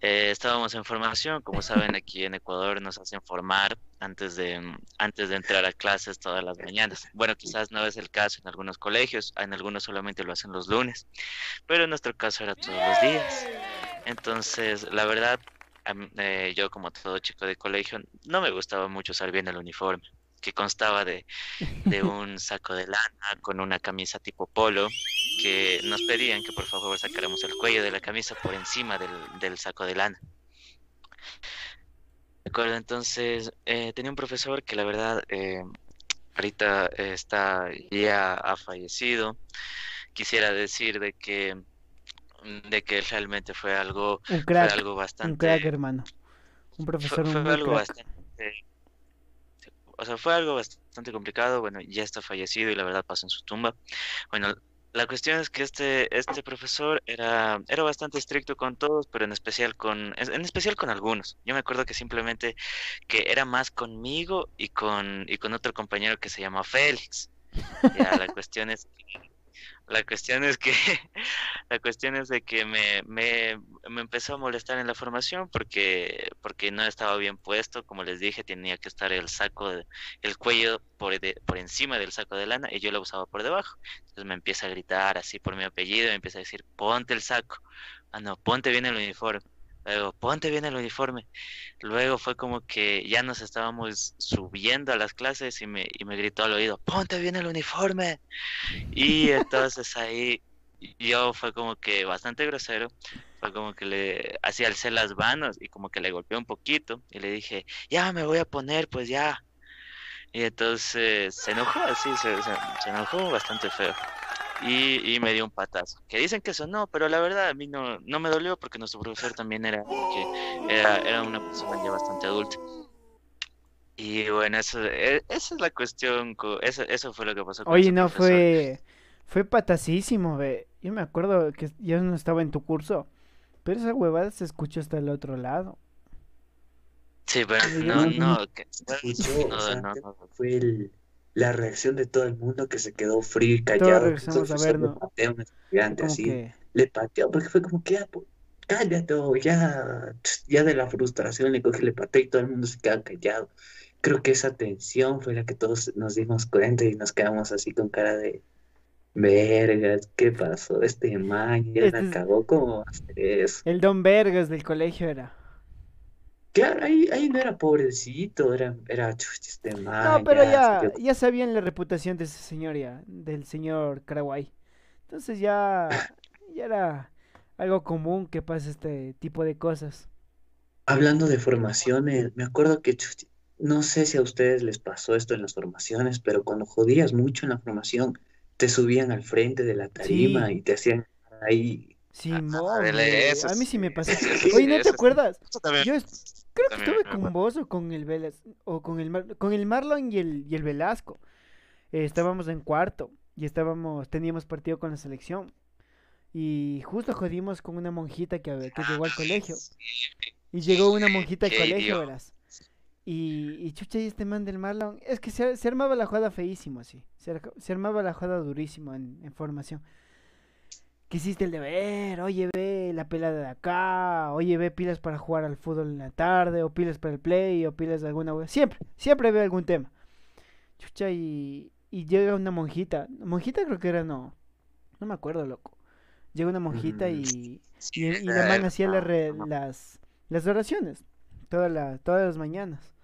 eh, estábamos en formación, como saben, aquí en Ecuador nos hacen formar antes de, antes de entrar a clases todas las mañanas. Bueno, quizás no es el caso en algunos colegios, en algunos solamente lo hacen los lunes, pero en nuestro caso era todos los días. Entonces, la verdad, eh, yo como todo chico de colegio, no me gustaba mucho usar bien el uniforme que constaba de, de, un saco de lana con una camisa tipo polo, que nos pedían que por favor sacáramos el cuello de la camisa por encima del, del saco de lana. De acuerdo, entonces eh, tenía un profesor que la verdad eh, ahorita está ya ha fallecido. Quisiera decir de que de que realmente fue algo, fue algo bastante un crack hermano un profesor fue, algo bastante o sea, fue algo bastante complicado, bueno, ya está fallecido y la verdad pasó en su tumba. Bueno, la cuestión es que este, este profesor era, era bastante estricto con todos, pero en especial con, en especial con algunos. Yo me acuerdo que simplemente que era más conmigo y con, y con otro compañero que se llama Félix. Ya, la cuestión es que la cuestión es que la cuestión es de que me, me, me, empezó a molestar en la formación porque porque no estaba bien puesto, como les dije, tenía que estar el saco el cuello por, por encima del saco de lana y yo lo usaba por debajo. Entonces me empieza a gritar así por mi apellido, me empieza a decir, "Ponte el saco." Ah, no, ponte bien el uniforme. Luego, ponte bien el uniforme. Luego fue como que ya nos estábamos subiendo a las clases y me, y me gritó al oído, ponte bien el uniforme. Y entonces ahí yo fue como que bastante grosero. fue como que le hacía alcé las manos y como que le golpeó un poquito y le dije, ya me voy a poner, pues ya. Y entonces se enojó, así, se, se, enojó bastante feo. Y, y, me dio un patazo. Que dicen que eso no, pero la verdad a mí no, no me dolió porque nuestro profesor también era, que era, era una persona ya bastante adulta. Y bueno, eso, e, esa es la cuestión, eso, eso fue lo que pasó. Con Oye, no, fue, fue patasísimo, ve. Yo me acuerdo que yo no estaba en tu curso, pero esa huevada se escuchó hasta el otro lado. Sí, pero no, no, fue el, la reacción de todo el mundo que se quedó frío y callado. Todos a ver, ¿no? Le un estudiante así, le pateó porque fue como que, ah, pues, cállate, ya, ya de la frustración le cogí, le pateó y todo el mundo se queda callado. Creo que esa tensión fue la que todos nos dimos cuenta y nos quedamos así con cara de, Vergas, ¿qué pasó? Este man ya la cagó como hacer eso. El Don Vergas del colegio era. Claro, ahí, ahí no era pobrecito, era, era este man. No, pero ya, ya, sabían la reputación de ese señor ya, del señor Karaguay. Entonces ya, ya era algo común que pase este tipo de cosas. Hablando de formaciones, me acuerdo que no sé si a ustedes les pasó esto en las formaciones, pero cuando jodías mucho en la formación, te subían al frente de la tarima y te hacían ahí. Sí, no, a mí sí me pasó. Oye, ¿no te acuerdas? Yo creo que estuve con vos o con el Velas, o con el con el Marlon y el, y el Velasco. Eh, estábamos en cuarto y estábamos, teníamos partido con la selección. Y justo jodimos con una monjita que, que llegó al colegio. Y llegó una monjita al colegio, verás. Y, y chucha, y este man del Marlon, es que se, se armaba la jugada feísimo, así. Se, se, armaba la jugada durísimo en, en formación. ¿Qué hiciste el deber? Oye, ve la pelada de acá. Oye, ve pilas para jugar al fútbol en la tarde. O pilas para el play. O pilas de alguna Siempre, siempre ve algún tema. Chucha, y, y llega una monjita. Monjita creo que era, no. No me acuerdo, loco. Llega una monjita y, y, la man hacía las, las oraciones. Toda la, todas las mañanas.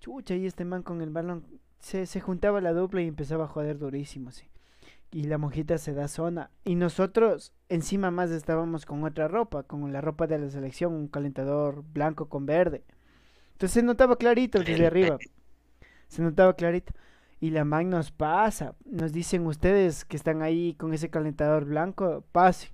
Chucha, y este man con el balón se, se juntaba la dupla y empezaba a joder durísimo, sí. Y la monjita se da zona. Y nosotros encima más estábamos con otra ropa, con la ropa de la selección, un calentador blanco con verde. Entonces se notaba clarito desde arriba. Se notaba clarito. Y la man nos pasa. Nos dicen ustedes que están ahí con ese calentador blanco, pase.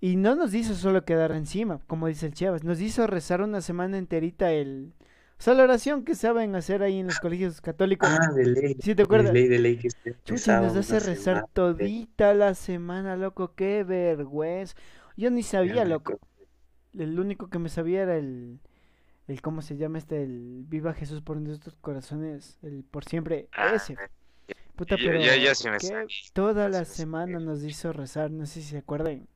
Y no nos hizo solo quedar encima, como dice el Chivas. Nos hizo rezar una semana enterita el, o sea, la oración que saben hacer ahí en los colegios católicos. Ah, de ley. ¿Sí te acuerdas? De ley, de ley que Chucha, nos hace rezar todita la semana, loco. Qué vergüenza. Yo ni sabía, loco. El único que me sabía era el, el ¿cómo se llama este? El Viva Jesús por nuestros corazones, el por siempre, ah, ese. Puta, pero toda la semana nos hizo rezar, no sé si se acuerdan.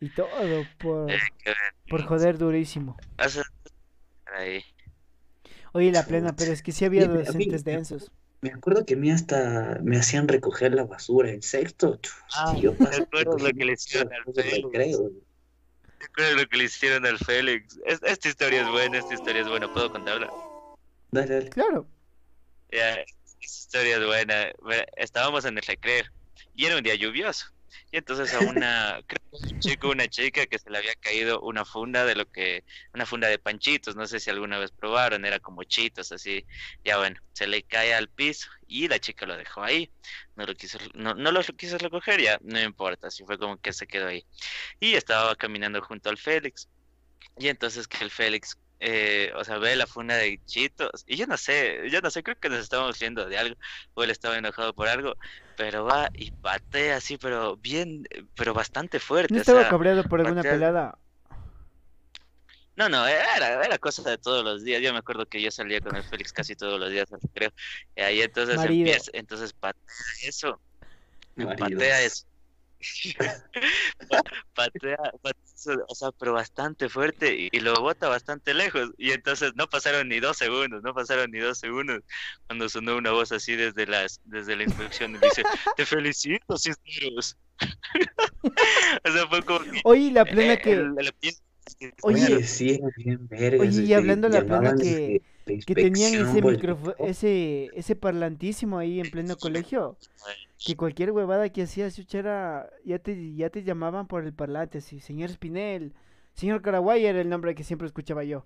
Y todo por, eh, por joder durísimo. Ahí. Oye, la plena, pero es que sí había docentes densos. Me acuerdo que a mí hasta me hacían recoger la basura en sexto. Ah, yo ¿te acuerdas lo que le hicieron al Félix? ¿Te acuerdas lo que le hicieron al Félix? esta historia es buena, esta historia es buena, ¿puedo contarla? Dale, dale. Claro. Ya, esta historia es buena. Estábamos en el recreo y era un día lluvioso. Y entonces a una, un chico, una chica que se le había caído una funda de lo que, una funda de panchitos, no sé si alguna vez probaron, era como chitos así, ya bueno, se le cae al piso y la chica lo dejó ahí, no lo quiso, no, no lo quiso recoger, ya no importa, si fue como que se quedó ahí. Y estaba caminando junto al Félix. Y entonces que el Félix eh, o sea, ve la funda de Chitos, y yo no sé, yo no sé, creo que nos estábamos viendo de algo, o él estaba enojado por algo, pero va y patea así, pero bien, pero bastante fuerte. ¿No estaba cabreado por alguna pelada? No, no, era, era cosa de todos los días. Yo me acuerdo que yo salía con el Félix casi todos los días, creo. Y ahí entonces empieza, entonces patea eso. Patea eso. patea, o sea, pero bastante fuerte y, lo bota bastante lejos. Y entonces no pasaron ni dos segundos, no pasaron ni dos segundos cuando sonó una voz así desde las desde la inspección y dice, te felicito, Cisneros. o sea, fue como Oye, la plena que... Oye, sí, bien Oye, y hablando de la plena que, que tenían ese micrófono, ese, ese parlantísimo ahí en pleno colegio, que cualquier huevada que hacías, ya te, ya te llamaban por el parlante, así, señor Spinel, señor Caraguay era el nombre que siempre escuchaba yo,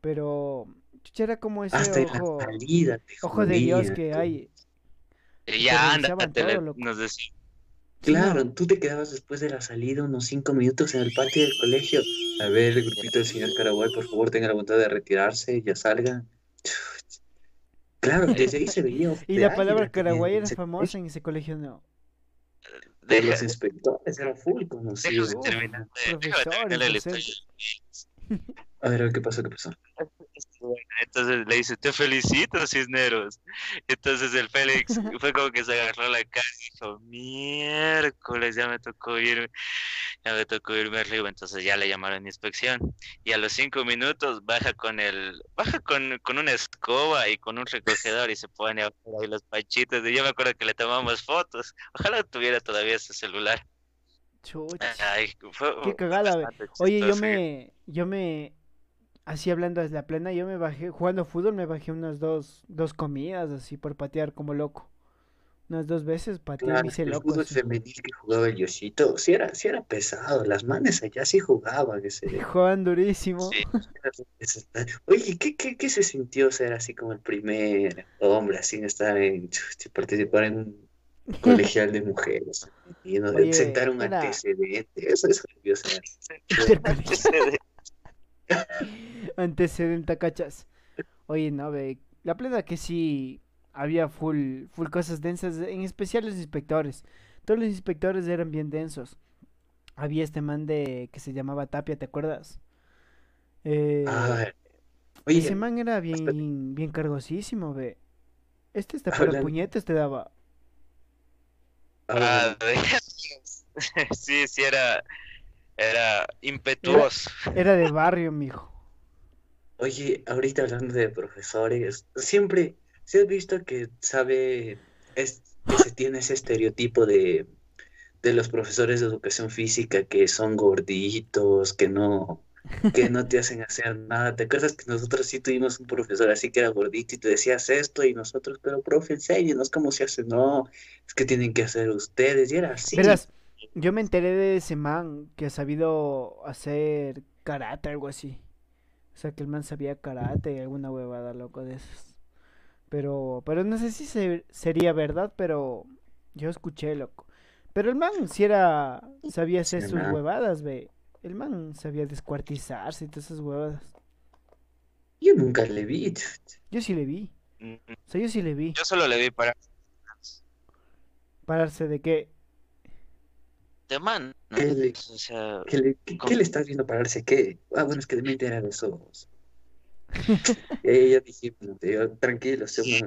pero chuchera como ese ojo, ojo de Dios que hay. Ya, anda, nos decía Claro, tú te quedabas después de la salida unos cinco minutos en el patio del colegio. A ver, el grupito del señor Caraguay, por favor, tenga la voluntad de retirarse, ya salga. Claro, desde ahí se veía. y la palabra Caraguay era famosa en ese colegio, ¿no? De los inspectores era full conocido. a ver, ¿qué pasó? ¿Qué pasó? Entonces le dice, te felicito, Cisneros. Entonces el Félix fue como que se agarró la cara y dijo, miércoles, ya me tocó irme, ya me tocó irme arriba. Entonces ya le llamaron inspección. Y a los cinco minutos baja con el, baja con, con una escoba y con un recogedor y se pone a ahí los pachitos. Y yo me acuerdo que le tomamos fotos. Ojalá tuviera todavía ese celular. Ay, Qué cagada, Oye, yo me, yo me, así hablando desde la plena, yo me bajé, jugando fútbol, me bajé unas dos, dos comidas así por patear como loco. Unas dos veces pateé y me hice loco. El fútbol femenil que jugaba el Yoshito, sí era, sí era pesado, las manes allá sí jugaban. Ese... Jugaban durísimo. Oye, ¿qué, qué, ¿qué se sintió ser así como el primer hombre, así estar en, participar en un colegial de mujeres. Y no, sentar un antecedente. Eso es antecedente. antecedente, cachas. Oye, no, ve. La plena que sí había full, full cosas densas, en especial los inspectores. Todos los inspectores eran bien densos. Había este man de que se llamaba Tapia, ¿te acuerdas? Eh, oye, ese man era bien, bien cargosísimo, ve. Este está para puñetes te daba. Ah, sí, sí, era, era impetuoso. Era, de barrio, mijo. Oye, ahorita hablando de profesores, siempre, ¿se has visto que sabe, se tiene ese estereotipo de, de los profesores de educación física que son gorditos, que no, que no te hacen hacer nada. ¿Te acuerdas que nosotros sí tuvimos un profesor así que era gordito y te decías esto y nosotros, pero profe, enséñenos cómo se hace? No, es que tienen que hacer ustedes y era así. Verás, yo me enteré de ese man que ha sabido hacer karate, algo así. O sea, que el man sabía karate, alguna huevada loco de esas. Pero, pero no sé si sería verdad, pero yo escuché, loco. Pero el man si era, sabía hacer sus huevadas, ve. El man sabía descuartizarse y todas esas huevadas. Yo nunca le vi. Yo sí le vi. O sea, yo sí le vi. Yo solo le vi pararse. ¿Pararse de qué? De man. ¿Qué, le, o sea, ¿qué, le, qué, le, estás viendo pararse? ¿Qué? Ah, bueno, es que de mente eran los ojos. eh, ya tranquilo, sí,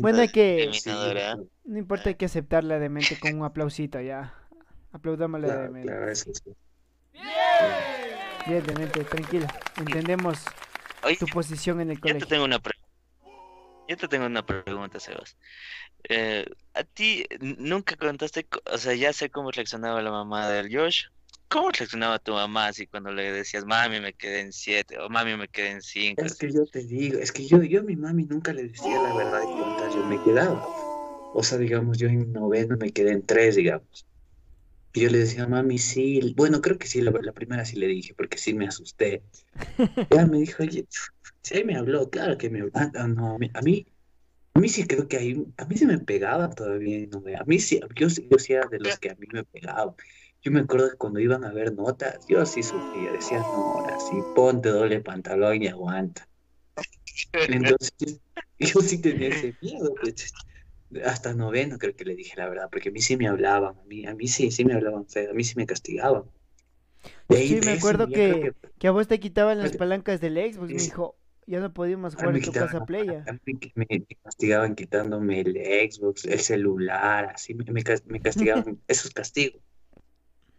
Bueno, hay que. no importa, hay que aceptarla de mente con un aplausito ya. Aplaudámosle claro, de claro, eso sí. Bien, mente, tranquila. Entendemos tu posición en el colegio. Yo te tengo una pregunta. Yo te tengo una pregunta, Sebas. Eh, a ti nunca contaste, o sea, ya sé cómo reaccionaba la mamá del Josh. ¿Cómo reaccionaba tu mamá así cuando le decías, mami, me quedé en siete o mami, me quedé en cinco? Es que yo te digo, es que yo, yo a mi mami nunca le decía la verdad y yo me quedaba. O sea, digamos, yo en noveno me quedé en tres, digamos. Y yo le decía, mami, sí. Bueno, creo que sí, la, primera sí le dije, porque sí me asusté. Ya me dijo, oye, sí, me habló, claro que me habló. Ah, no, a mí, a mí sí creo que ahí, a mí sí me pegaba todavía. No, a mí sí, yo, yo sí era de los que a mí me pegaban. Yo me acuerdo que cuando iban a ver notas, yo sí sufría, decía, no, ahora sí, ponte doble pantalón y aguanta. Entonces, yo sí tenía ese miedo. Pues, hasta noveno creo que le dije la verdad, porque a mí sí me hablaban, a mí, a mí sí, sí me hablaban feo, a mí sí me castigaban. sí, me acuerdo que, que, a vos te quitaban las palancas del Xbox, me dijo, ya no podíamos jugar en tu casa playa. Me, castigaban quitándome el Xbox, el celular, así me, me castigaban, esos castigos.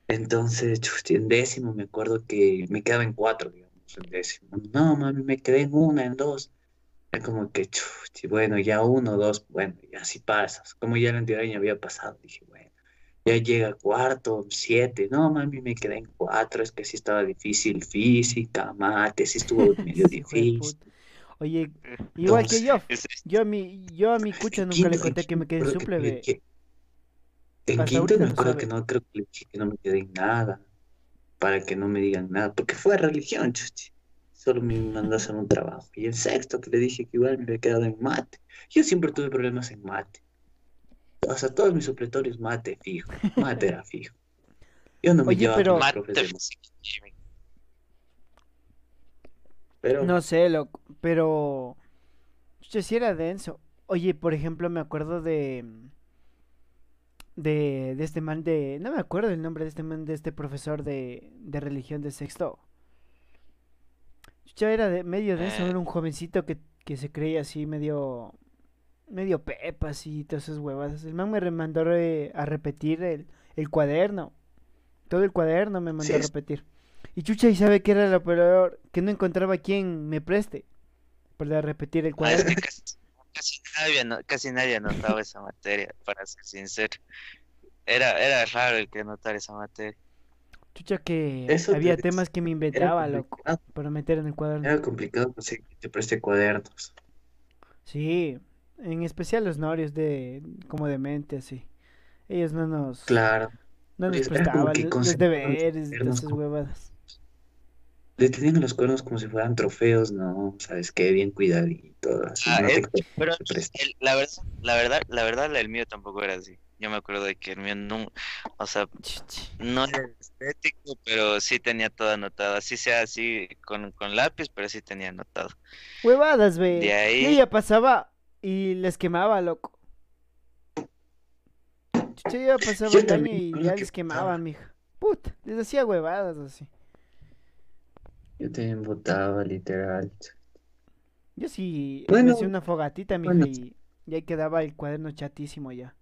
Entonces, en décimo me acuerdo que me quedaba en cuatro, digamos, en décimo. No, mami, me quedé en una, en dos como que, chuchi, bueno, ya uno, dos, bueno, ya así pasas. Como ya el anterior año había pasado, dije, bueno, Ya llega cuarto, siete. No, mami, me quedé en cuatro. Es que sí estaba difícil física, mate, sí estuvo medio difícil. Oye, igual que yo. Yo a mi, yo a mi cucha nunca le conté que me quedé en suple. En quinto me acuerdo que no, creo que le dije que no me quedé en nada. Para que no me digan nada. Porque fue religión, chuchi. Solo me mandó a hacer un trabajo. Y en sexto que le dije que igual me había quedado en mate. Yo siempre tuve problemas en mate. O sea, todos mis supletorios mate fijo. Mate era fijo. Yo no me Oye, pero... Mate, pero... No sé, loco, pero... Yo sí era denso. Oye, por ejemplo, me acuerdo de... De, de este man de... No me acuerdo el nombre de este man, de este profesor de, de religión de sexto. Yo era de, medio denso, era un jovencito que, que se creía así medio medio pepas y todas esas huevadas. El man me mandó a repetir el, el, cuaderno. Todo el cuaderno me mandó a repetir. Y Chucha, ¿y sabe que era lo peor? Que no encontraba quien me preste para repetir el ah, cuaderno. casi, nadie, casi nadie anotaba esa materia, para ser sincero. Era, era raro el que anotara esa materia. Chucha, que había temas que me inventaba, loco, para meter en el cuaderno. Era complicado conseguir que te preste cuadernos. Sí, en especial los norios de como de mente así. Ellos no nos Claro. No nos prestaban los, deberes y esas huevadas. Le tenían los cuernos como si fueran trofeos, no, sabes qué, bien cuidadito, así. Ah, pero la verdad, la verdad, la verdad, el mío tampoco era así. Yo me acuerdo de que el mío no, o sea, no era estético, pero sí tenía todo anotado. Así sea así con, con lápiz, pero sí tenía anotado. Huevadas, ve. De ahí... Yo ya pasaba y les quemaba, loco. Yo ya pasaba el año y ya les quemaba, mija. Puta, les hacía huevadas así. Yo te embotaba, literal. Yo sí me hacía una fogatita, mija, y, ahí quedaba el cuaderno chatísimo ya.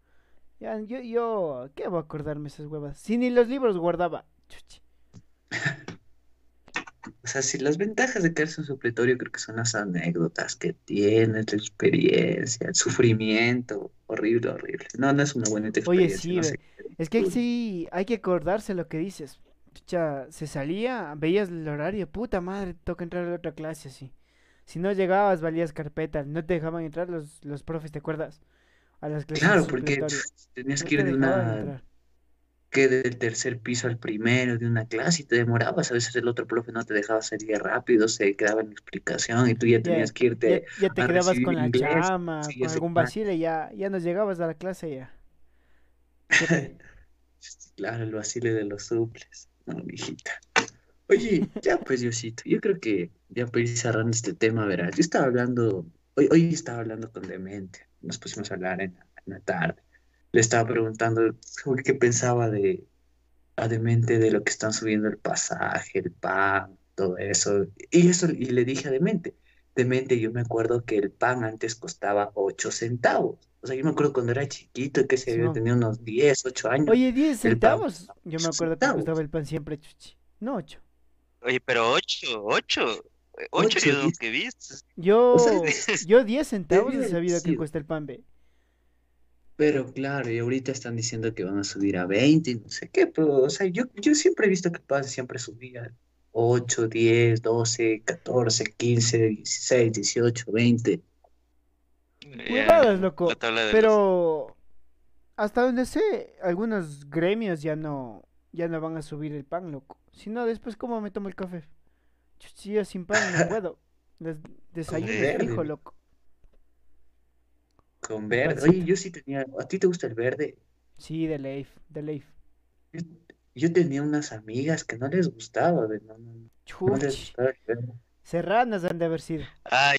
Ya, yo, yo, ¿qué voy a acordarme esas huevas? Si ni los libros guardaba. Chuchi. O sea, si las ventajas de quedarse en supletorio creo que son las anécdotas que tienes, la experiencia, el sufrimiento, horrible, horrible. No, no es una buena experiencia. Oye, sí, es que sí, hay que acordarse lo que dices. Chucha, se salía, veías el horario, puta madre, toca entrar a la otra clase así. Si no llegabas, valías carpeta, no te dejaban entrar los, los profes, ¿te acuerdas? A las clases Claro, porque tenías que ir de una que del tercer piso al primero de una clase y te demorabas, a veces el otro profe no te dejaba salir rápido, se quedaba en explicación y tú ya tenías que irte. Ya, te quedabas con la chama, con algún vacío y ya, ya nos llegabas a la clase ya. claro, el vacile de los suples, no, mijita. Oye, ya pues Diosito, yo creo que ya para ir cerrando este tema, verás, yo estaba hablando, hoy, hoy estaba hablando con Demente, nos pusimos a hablar en la tarde le estaba preguntando qué pensaba de a Demente de lo que están subiendo el pasaje, el pan, todo eso. Y eso y le dije a Demente, Demente, yo me acuerdo que el pan antes costaba 8 centavos. O sea, yo me acuerdo cuando era chiquito, que se había tenido unos 10, 8 años. Oye, 10 centavos. Yo me acuerdo que costaba el pan siempre, chuchi. No 8. Oye, pero 8, 8. 8 es lo que viste. Yo, yo 10 centavos he sabido que cuesta el pan, ve. Pero claro, y ahorita están diciendo que van a subir a 20 y no sé qué, pero, o sea, yo, yo siempre he visto que el siempre subía 8, 10, 12, 14, 15, 16, 18, 20. Cuidadas, loco. Pero hasta donde sé, algunos gremios ya no ya no van a subir el pan, loco. Si no, después, ¿cómo me tomo el café? Si yo sin pan no puedo. desayuno hijo, loco. Con verde. Oye, yo sí tenía. ¿A ti te gusta el verde? Sí, de Leif, de Leif. Yo, tenía unas amigas que no les gustaba, no, no, les gustaba el verde. Serranas han de haber sido. Ay,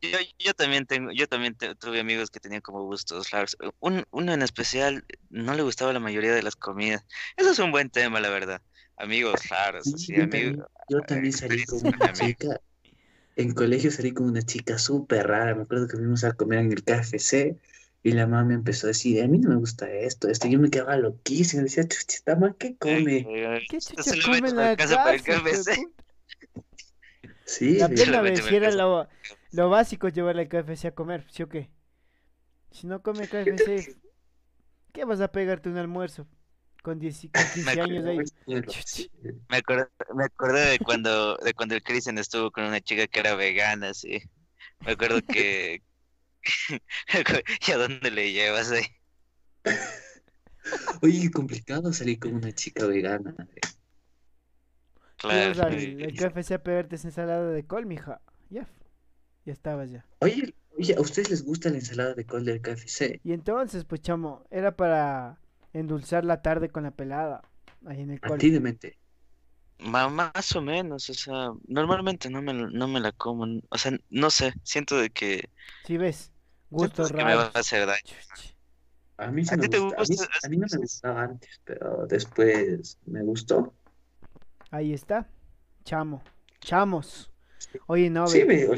yo, yo, también tengo, yo también tuve amigos que tenían como gustos raros. Un, uno en especial no le gustaba la mayoría de las comidas. Eso es un buen tema, la verdad. Amigos raros, sí, yo, amigos, también, yo también salí con una chica en colegio salí con una chica súper rara. Me acuerdo que fuimos a comer en el KFC y la mamá me empezó a decir, a mí no me gusta esto, esto. Yo me quedaba loquísimo. Decía, chucha, esta mamá, ¿qué come? ¿Qué chucha come en la casa para el KFC? Sí, la pena me era lo, lo básico llevarle al KFC a comer, ¿sí o qué? Si no come KFC, ¿Qué vas a pegarte un almuerzo? Con, 10, 15 años ahí. Me acordé, me acordé de cuando de cuando el Cristian estuvo con una chica que era vegana, sí. Me acuerdo que... ¿Y a dónde le llevas ahí? Oye, complicado salir con una chica vegana. Claro. El, café se a pegarte esa ensalada de col, mija. Ya. Ya estabas ya. Oye, oye, ¿a ustedes les gusta la ensalada de col del KFC? Y entonces, pues chamo, era para endulzar la tarde con la pelada. Ahí en el col. A ti de mente. Más o menos, o sea, normalmente no me, no me la como, o sea, no sé, siento de que... Sí, ves, gusto raro. me va a hacer daño. A mí, sí me gusta? A, mí, no me gustaba antes, pero después me gustó. Ahí está, chamo, chamos. Oye, no, Sí, ve,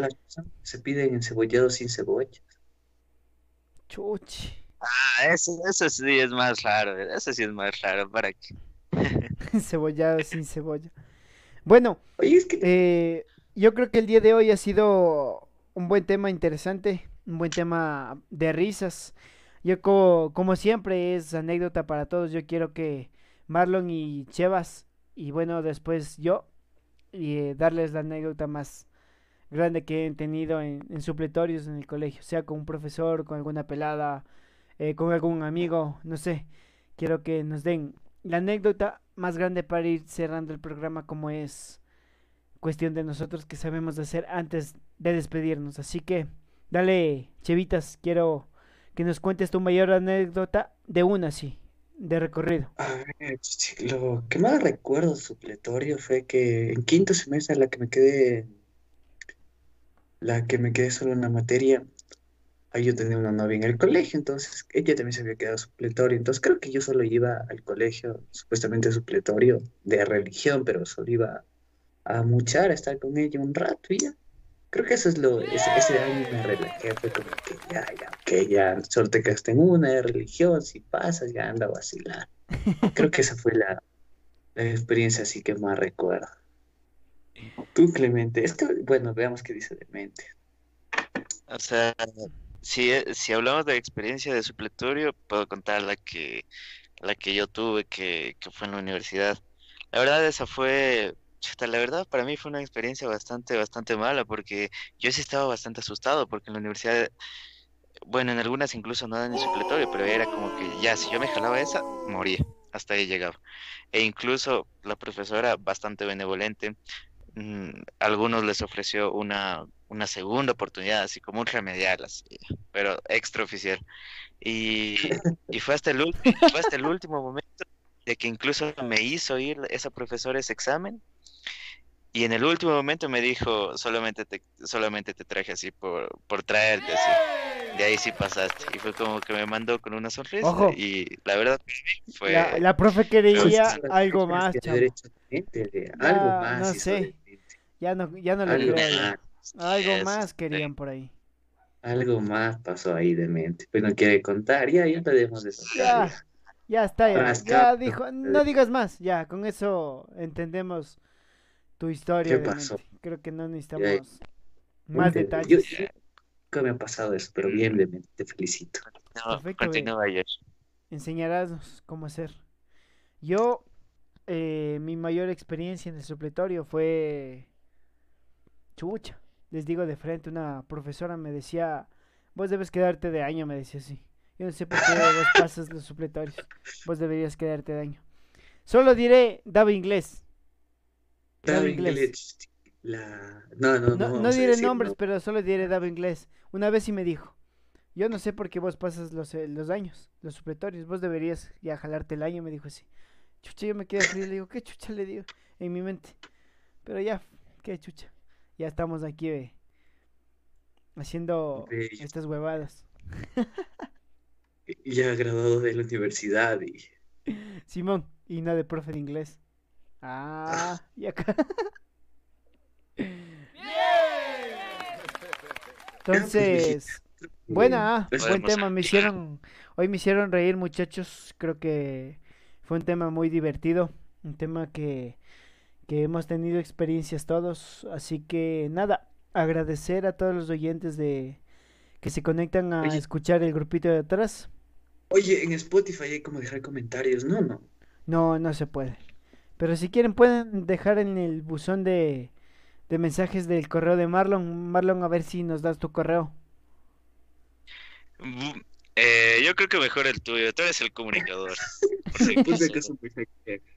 se piden encebollados sin cebolla. Chuchi. Ah, eso, eso sí es más raro, eso sí es más raro, ¿para qué? Cebollado sin cebolla. Bueno, eh, yo creo que el día de hoy ha sido un buen tema interesante, un buen tema de risas. Yo como, como siempre es anécdota para todos, yo quiero que Marlon y Chevas y bueno después yo y eh, darles la anécdota más grande que he tenido en, en, supletorios en el colegio, sea con un profesor, con alguna pelada, eh, con algún amigo, no sé. Quiero que nos den la anécdota más grande para ir cerrando el programa como es cuestión de nosotros que sabemos hacer antes de despedirnos. Así que, dale, Chevitas, quiero que nos cuentes tu mayor anécdota de una, sí, de recorrido. A ver, lo que más recuerdo supletorio fue que en quinto semestre la que me quedé, la que me quedé solo en la materia, yo tenía una novia en el colegio, entonces ella también se había quedado supletorio, entonces creo que yo solo iba al colegio, supuestamente supletorio de religión, pero solo iba a muchar, a estar con ella un rato y ya. Creo que eso es lo, ese, año me relajé, fue como que ya, ya, ok, ya, solo te quedaste en una de religión, si pasas ya anda a vacilar. Creo que esa fue la, la experiencia así que más recuerdo. Tú, Clemente, es que, bueno, veamos qué dice de mente. O sea, si, si hablamos de experiencia de supletorio, puedo contar la que, la que yo tuve, que, que fue en la universidad. La verdad, esa fue, la verdad, para mí fue una experiencia bastante, bastante mala, porque yo sí estaba bastante asustado, porque en la universidad, bueno, en algunas incluso no dan ni supletorio, pero era como que ya, si yo me jalaba esa, moría, hasta ahí llegaba. E incluso la profesora, bastante benevolente, mm, algunos les ofreció una una segunda oportunidad, así como un remedial, así, pero extraoficial. Y, y fue, hasta el, fue hasta el último momento de que incluso me hizo ir esa profesora ese examen. Y en el último momento me dijo, solamente te, solamente te traje así por, por traerte así. De ahí sí pasaste. Y fue como que me mandó con una sonrisa. Y la verdad fue... La, la profe quería algo más. algo más. No sé. Ya no, ya no lo creo. Algo más querían por ahí. Algo más pasó ahí de mente. Pues no quiere contar, ya, ya debemos de Ya, ya está, ya, ya dijo, no digas más, ya, con eso entendemos tu historia. ¿Qué pasó? Creo que no necesitamos más detalles. Yo, nunca me ha pasado eso, pero bien de mente, te felicito. No, continúa, Enseñarás cómo hacer. Yo, eh, mi mayor experiencia en el supletorio fue chucha les digo de frente, una profesora me decía, vos debes quedarte de año, me decía así. Yo no sé por qué vos pasas los supletorios. Vos deberías quedarte de año. Solo diré, daba inglés. Daba inglés. La... No, no, no. No, diré nombres, pero solo diré daba inglés. Una vez sí me dijo, yo no sé por qué vos pasas los, eh, los años, los supletorios. Vos deberías ya jalarte el año, me dijo así. Chucha, yo me quedé frío, le digo, ¿qué chucha le digo? En mi mente. Pero ya, qué chucha ya estamos aquí haciendo estas huevadas. ya graduado de la universidad y... Simón, y no de profe de inglés. Ah, y acá. Entonces, buena, buen tema, me hicieron, hoy me hicieron reír muchachos, creo que fue un tema muy divertido, un tema que que hemos tenido experiencias todos. Así que nada, agradecer a todos los oyentes de que se conectan a escuchar el grupito de atrás. Oye, en Spotify hay como dejar comentarios, no, no. No, no se puede. Pero si quieren pueden dejar en el buzón de, de mensajes del correo de Marlon. Marlon, a ver si nos das tu correo. Eh, yo creo que mejor el tuyo, tú eres el comunicador.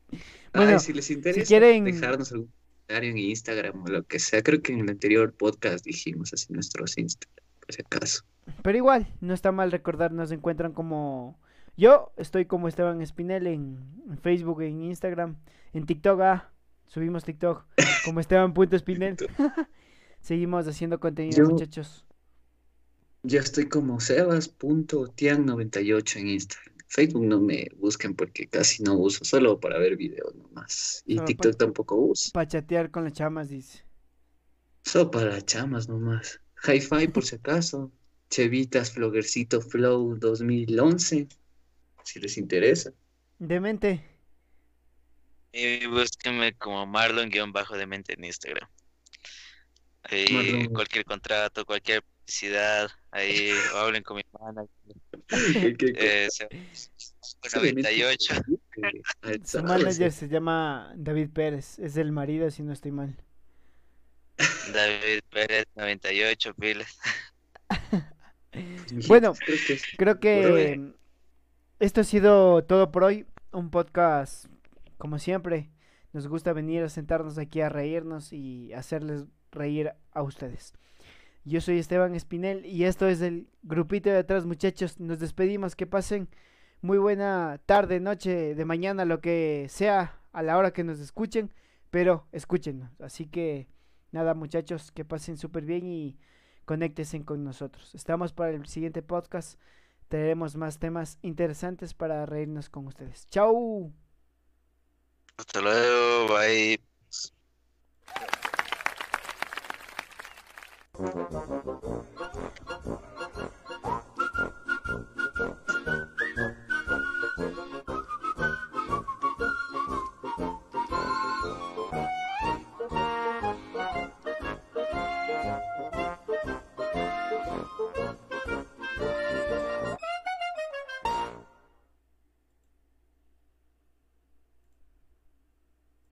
bueno, si les interesa quieren... dejarnos algún comentario en Instagram o lo que sea, creo que en el anterior podcast dijimos así nuestros Instagram, por si acaso. Pero igual, no está mal recordar, nos encuentran como... Yo estoy como Esteban Espinel en, Facebook, en Instagram, en TikTok, ah, subimos TikTok como Esteban.espinel. Seguimos haciendo contenido, muchachos. Yo estoy como sebas.tian98 en Instagram. Facebook no me busquen porque casi no uso, solo para ver videos nomás. Y TikTok tampoco uso. Para chatear con las chamas, dice. Solo para chamas nomás. Hi-Fi por si acaso. Chevitas Flogercito Flow 2011. Si les interesa. Demente. Y búsquenme como Marlon-Demente en Instagram. Ahí cualquier contrato, cualquier publicidad, ahí hablen con mi hermana. eh, 98. Su manager se llama David Pérez, es el marido si no estoy mal. David Pérez 98 pilas. bueno, creo que esto ha sido todo por hoy. Un podcast, como siempre, nos gusta venir a sentarnos aquí a reírnos y hacerles reír a ustedes. Yo soy Esteban Espinel y esto es el grupito de atrás, muchachos. Nos despedimos, que pasen muy buena tarde, noche, de mañana, lo que sea a la hora que nos escuchen, pero escúchenos. Así que nada, muchachos, que pasen súper bien y conéctense con nosotros. Estamos para el siguiente podcast. Traeremos más temas interesantes para reírnos con ustedes. ¡Chao! Hasta luego, bye. Oh, my God.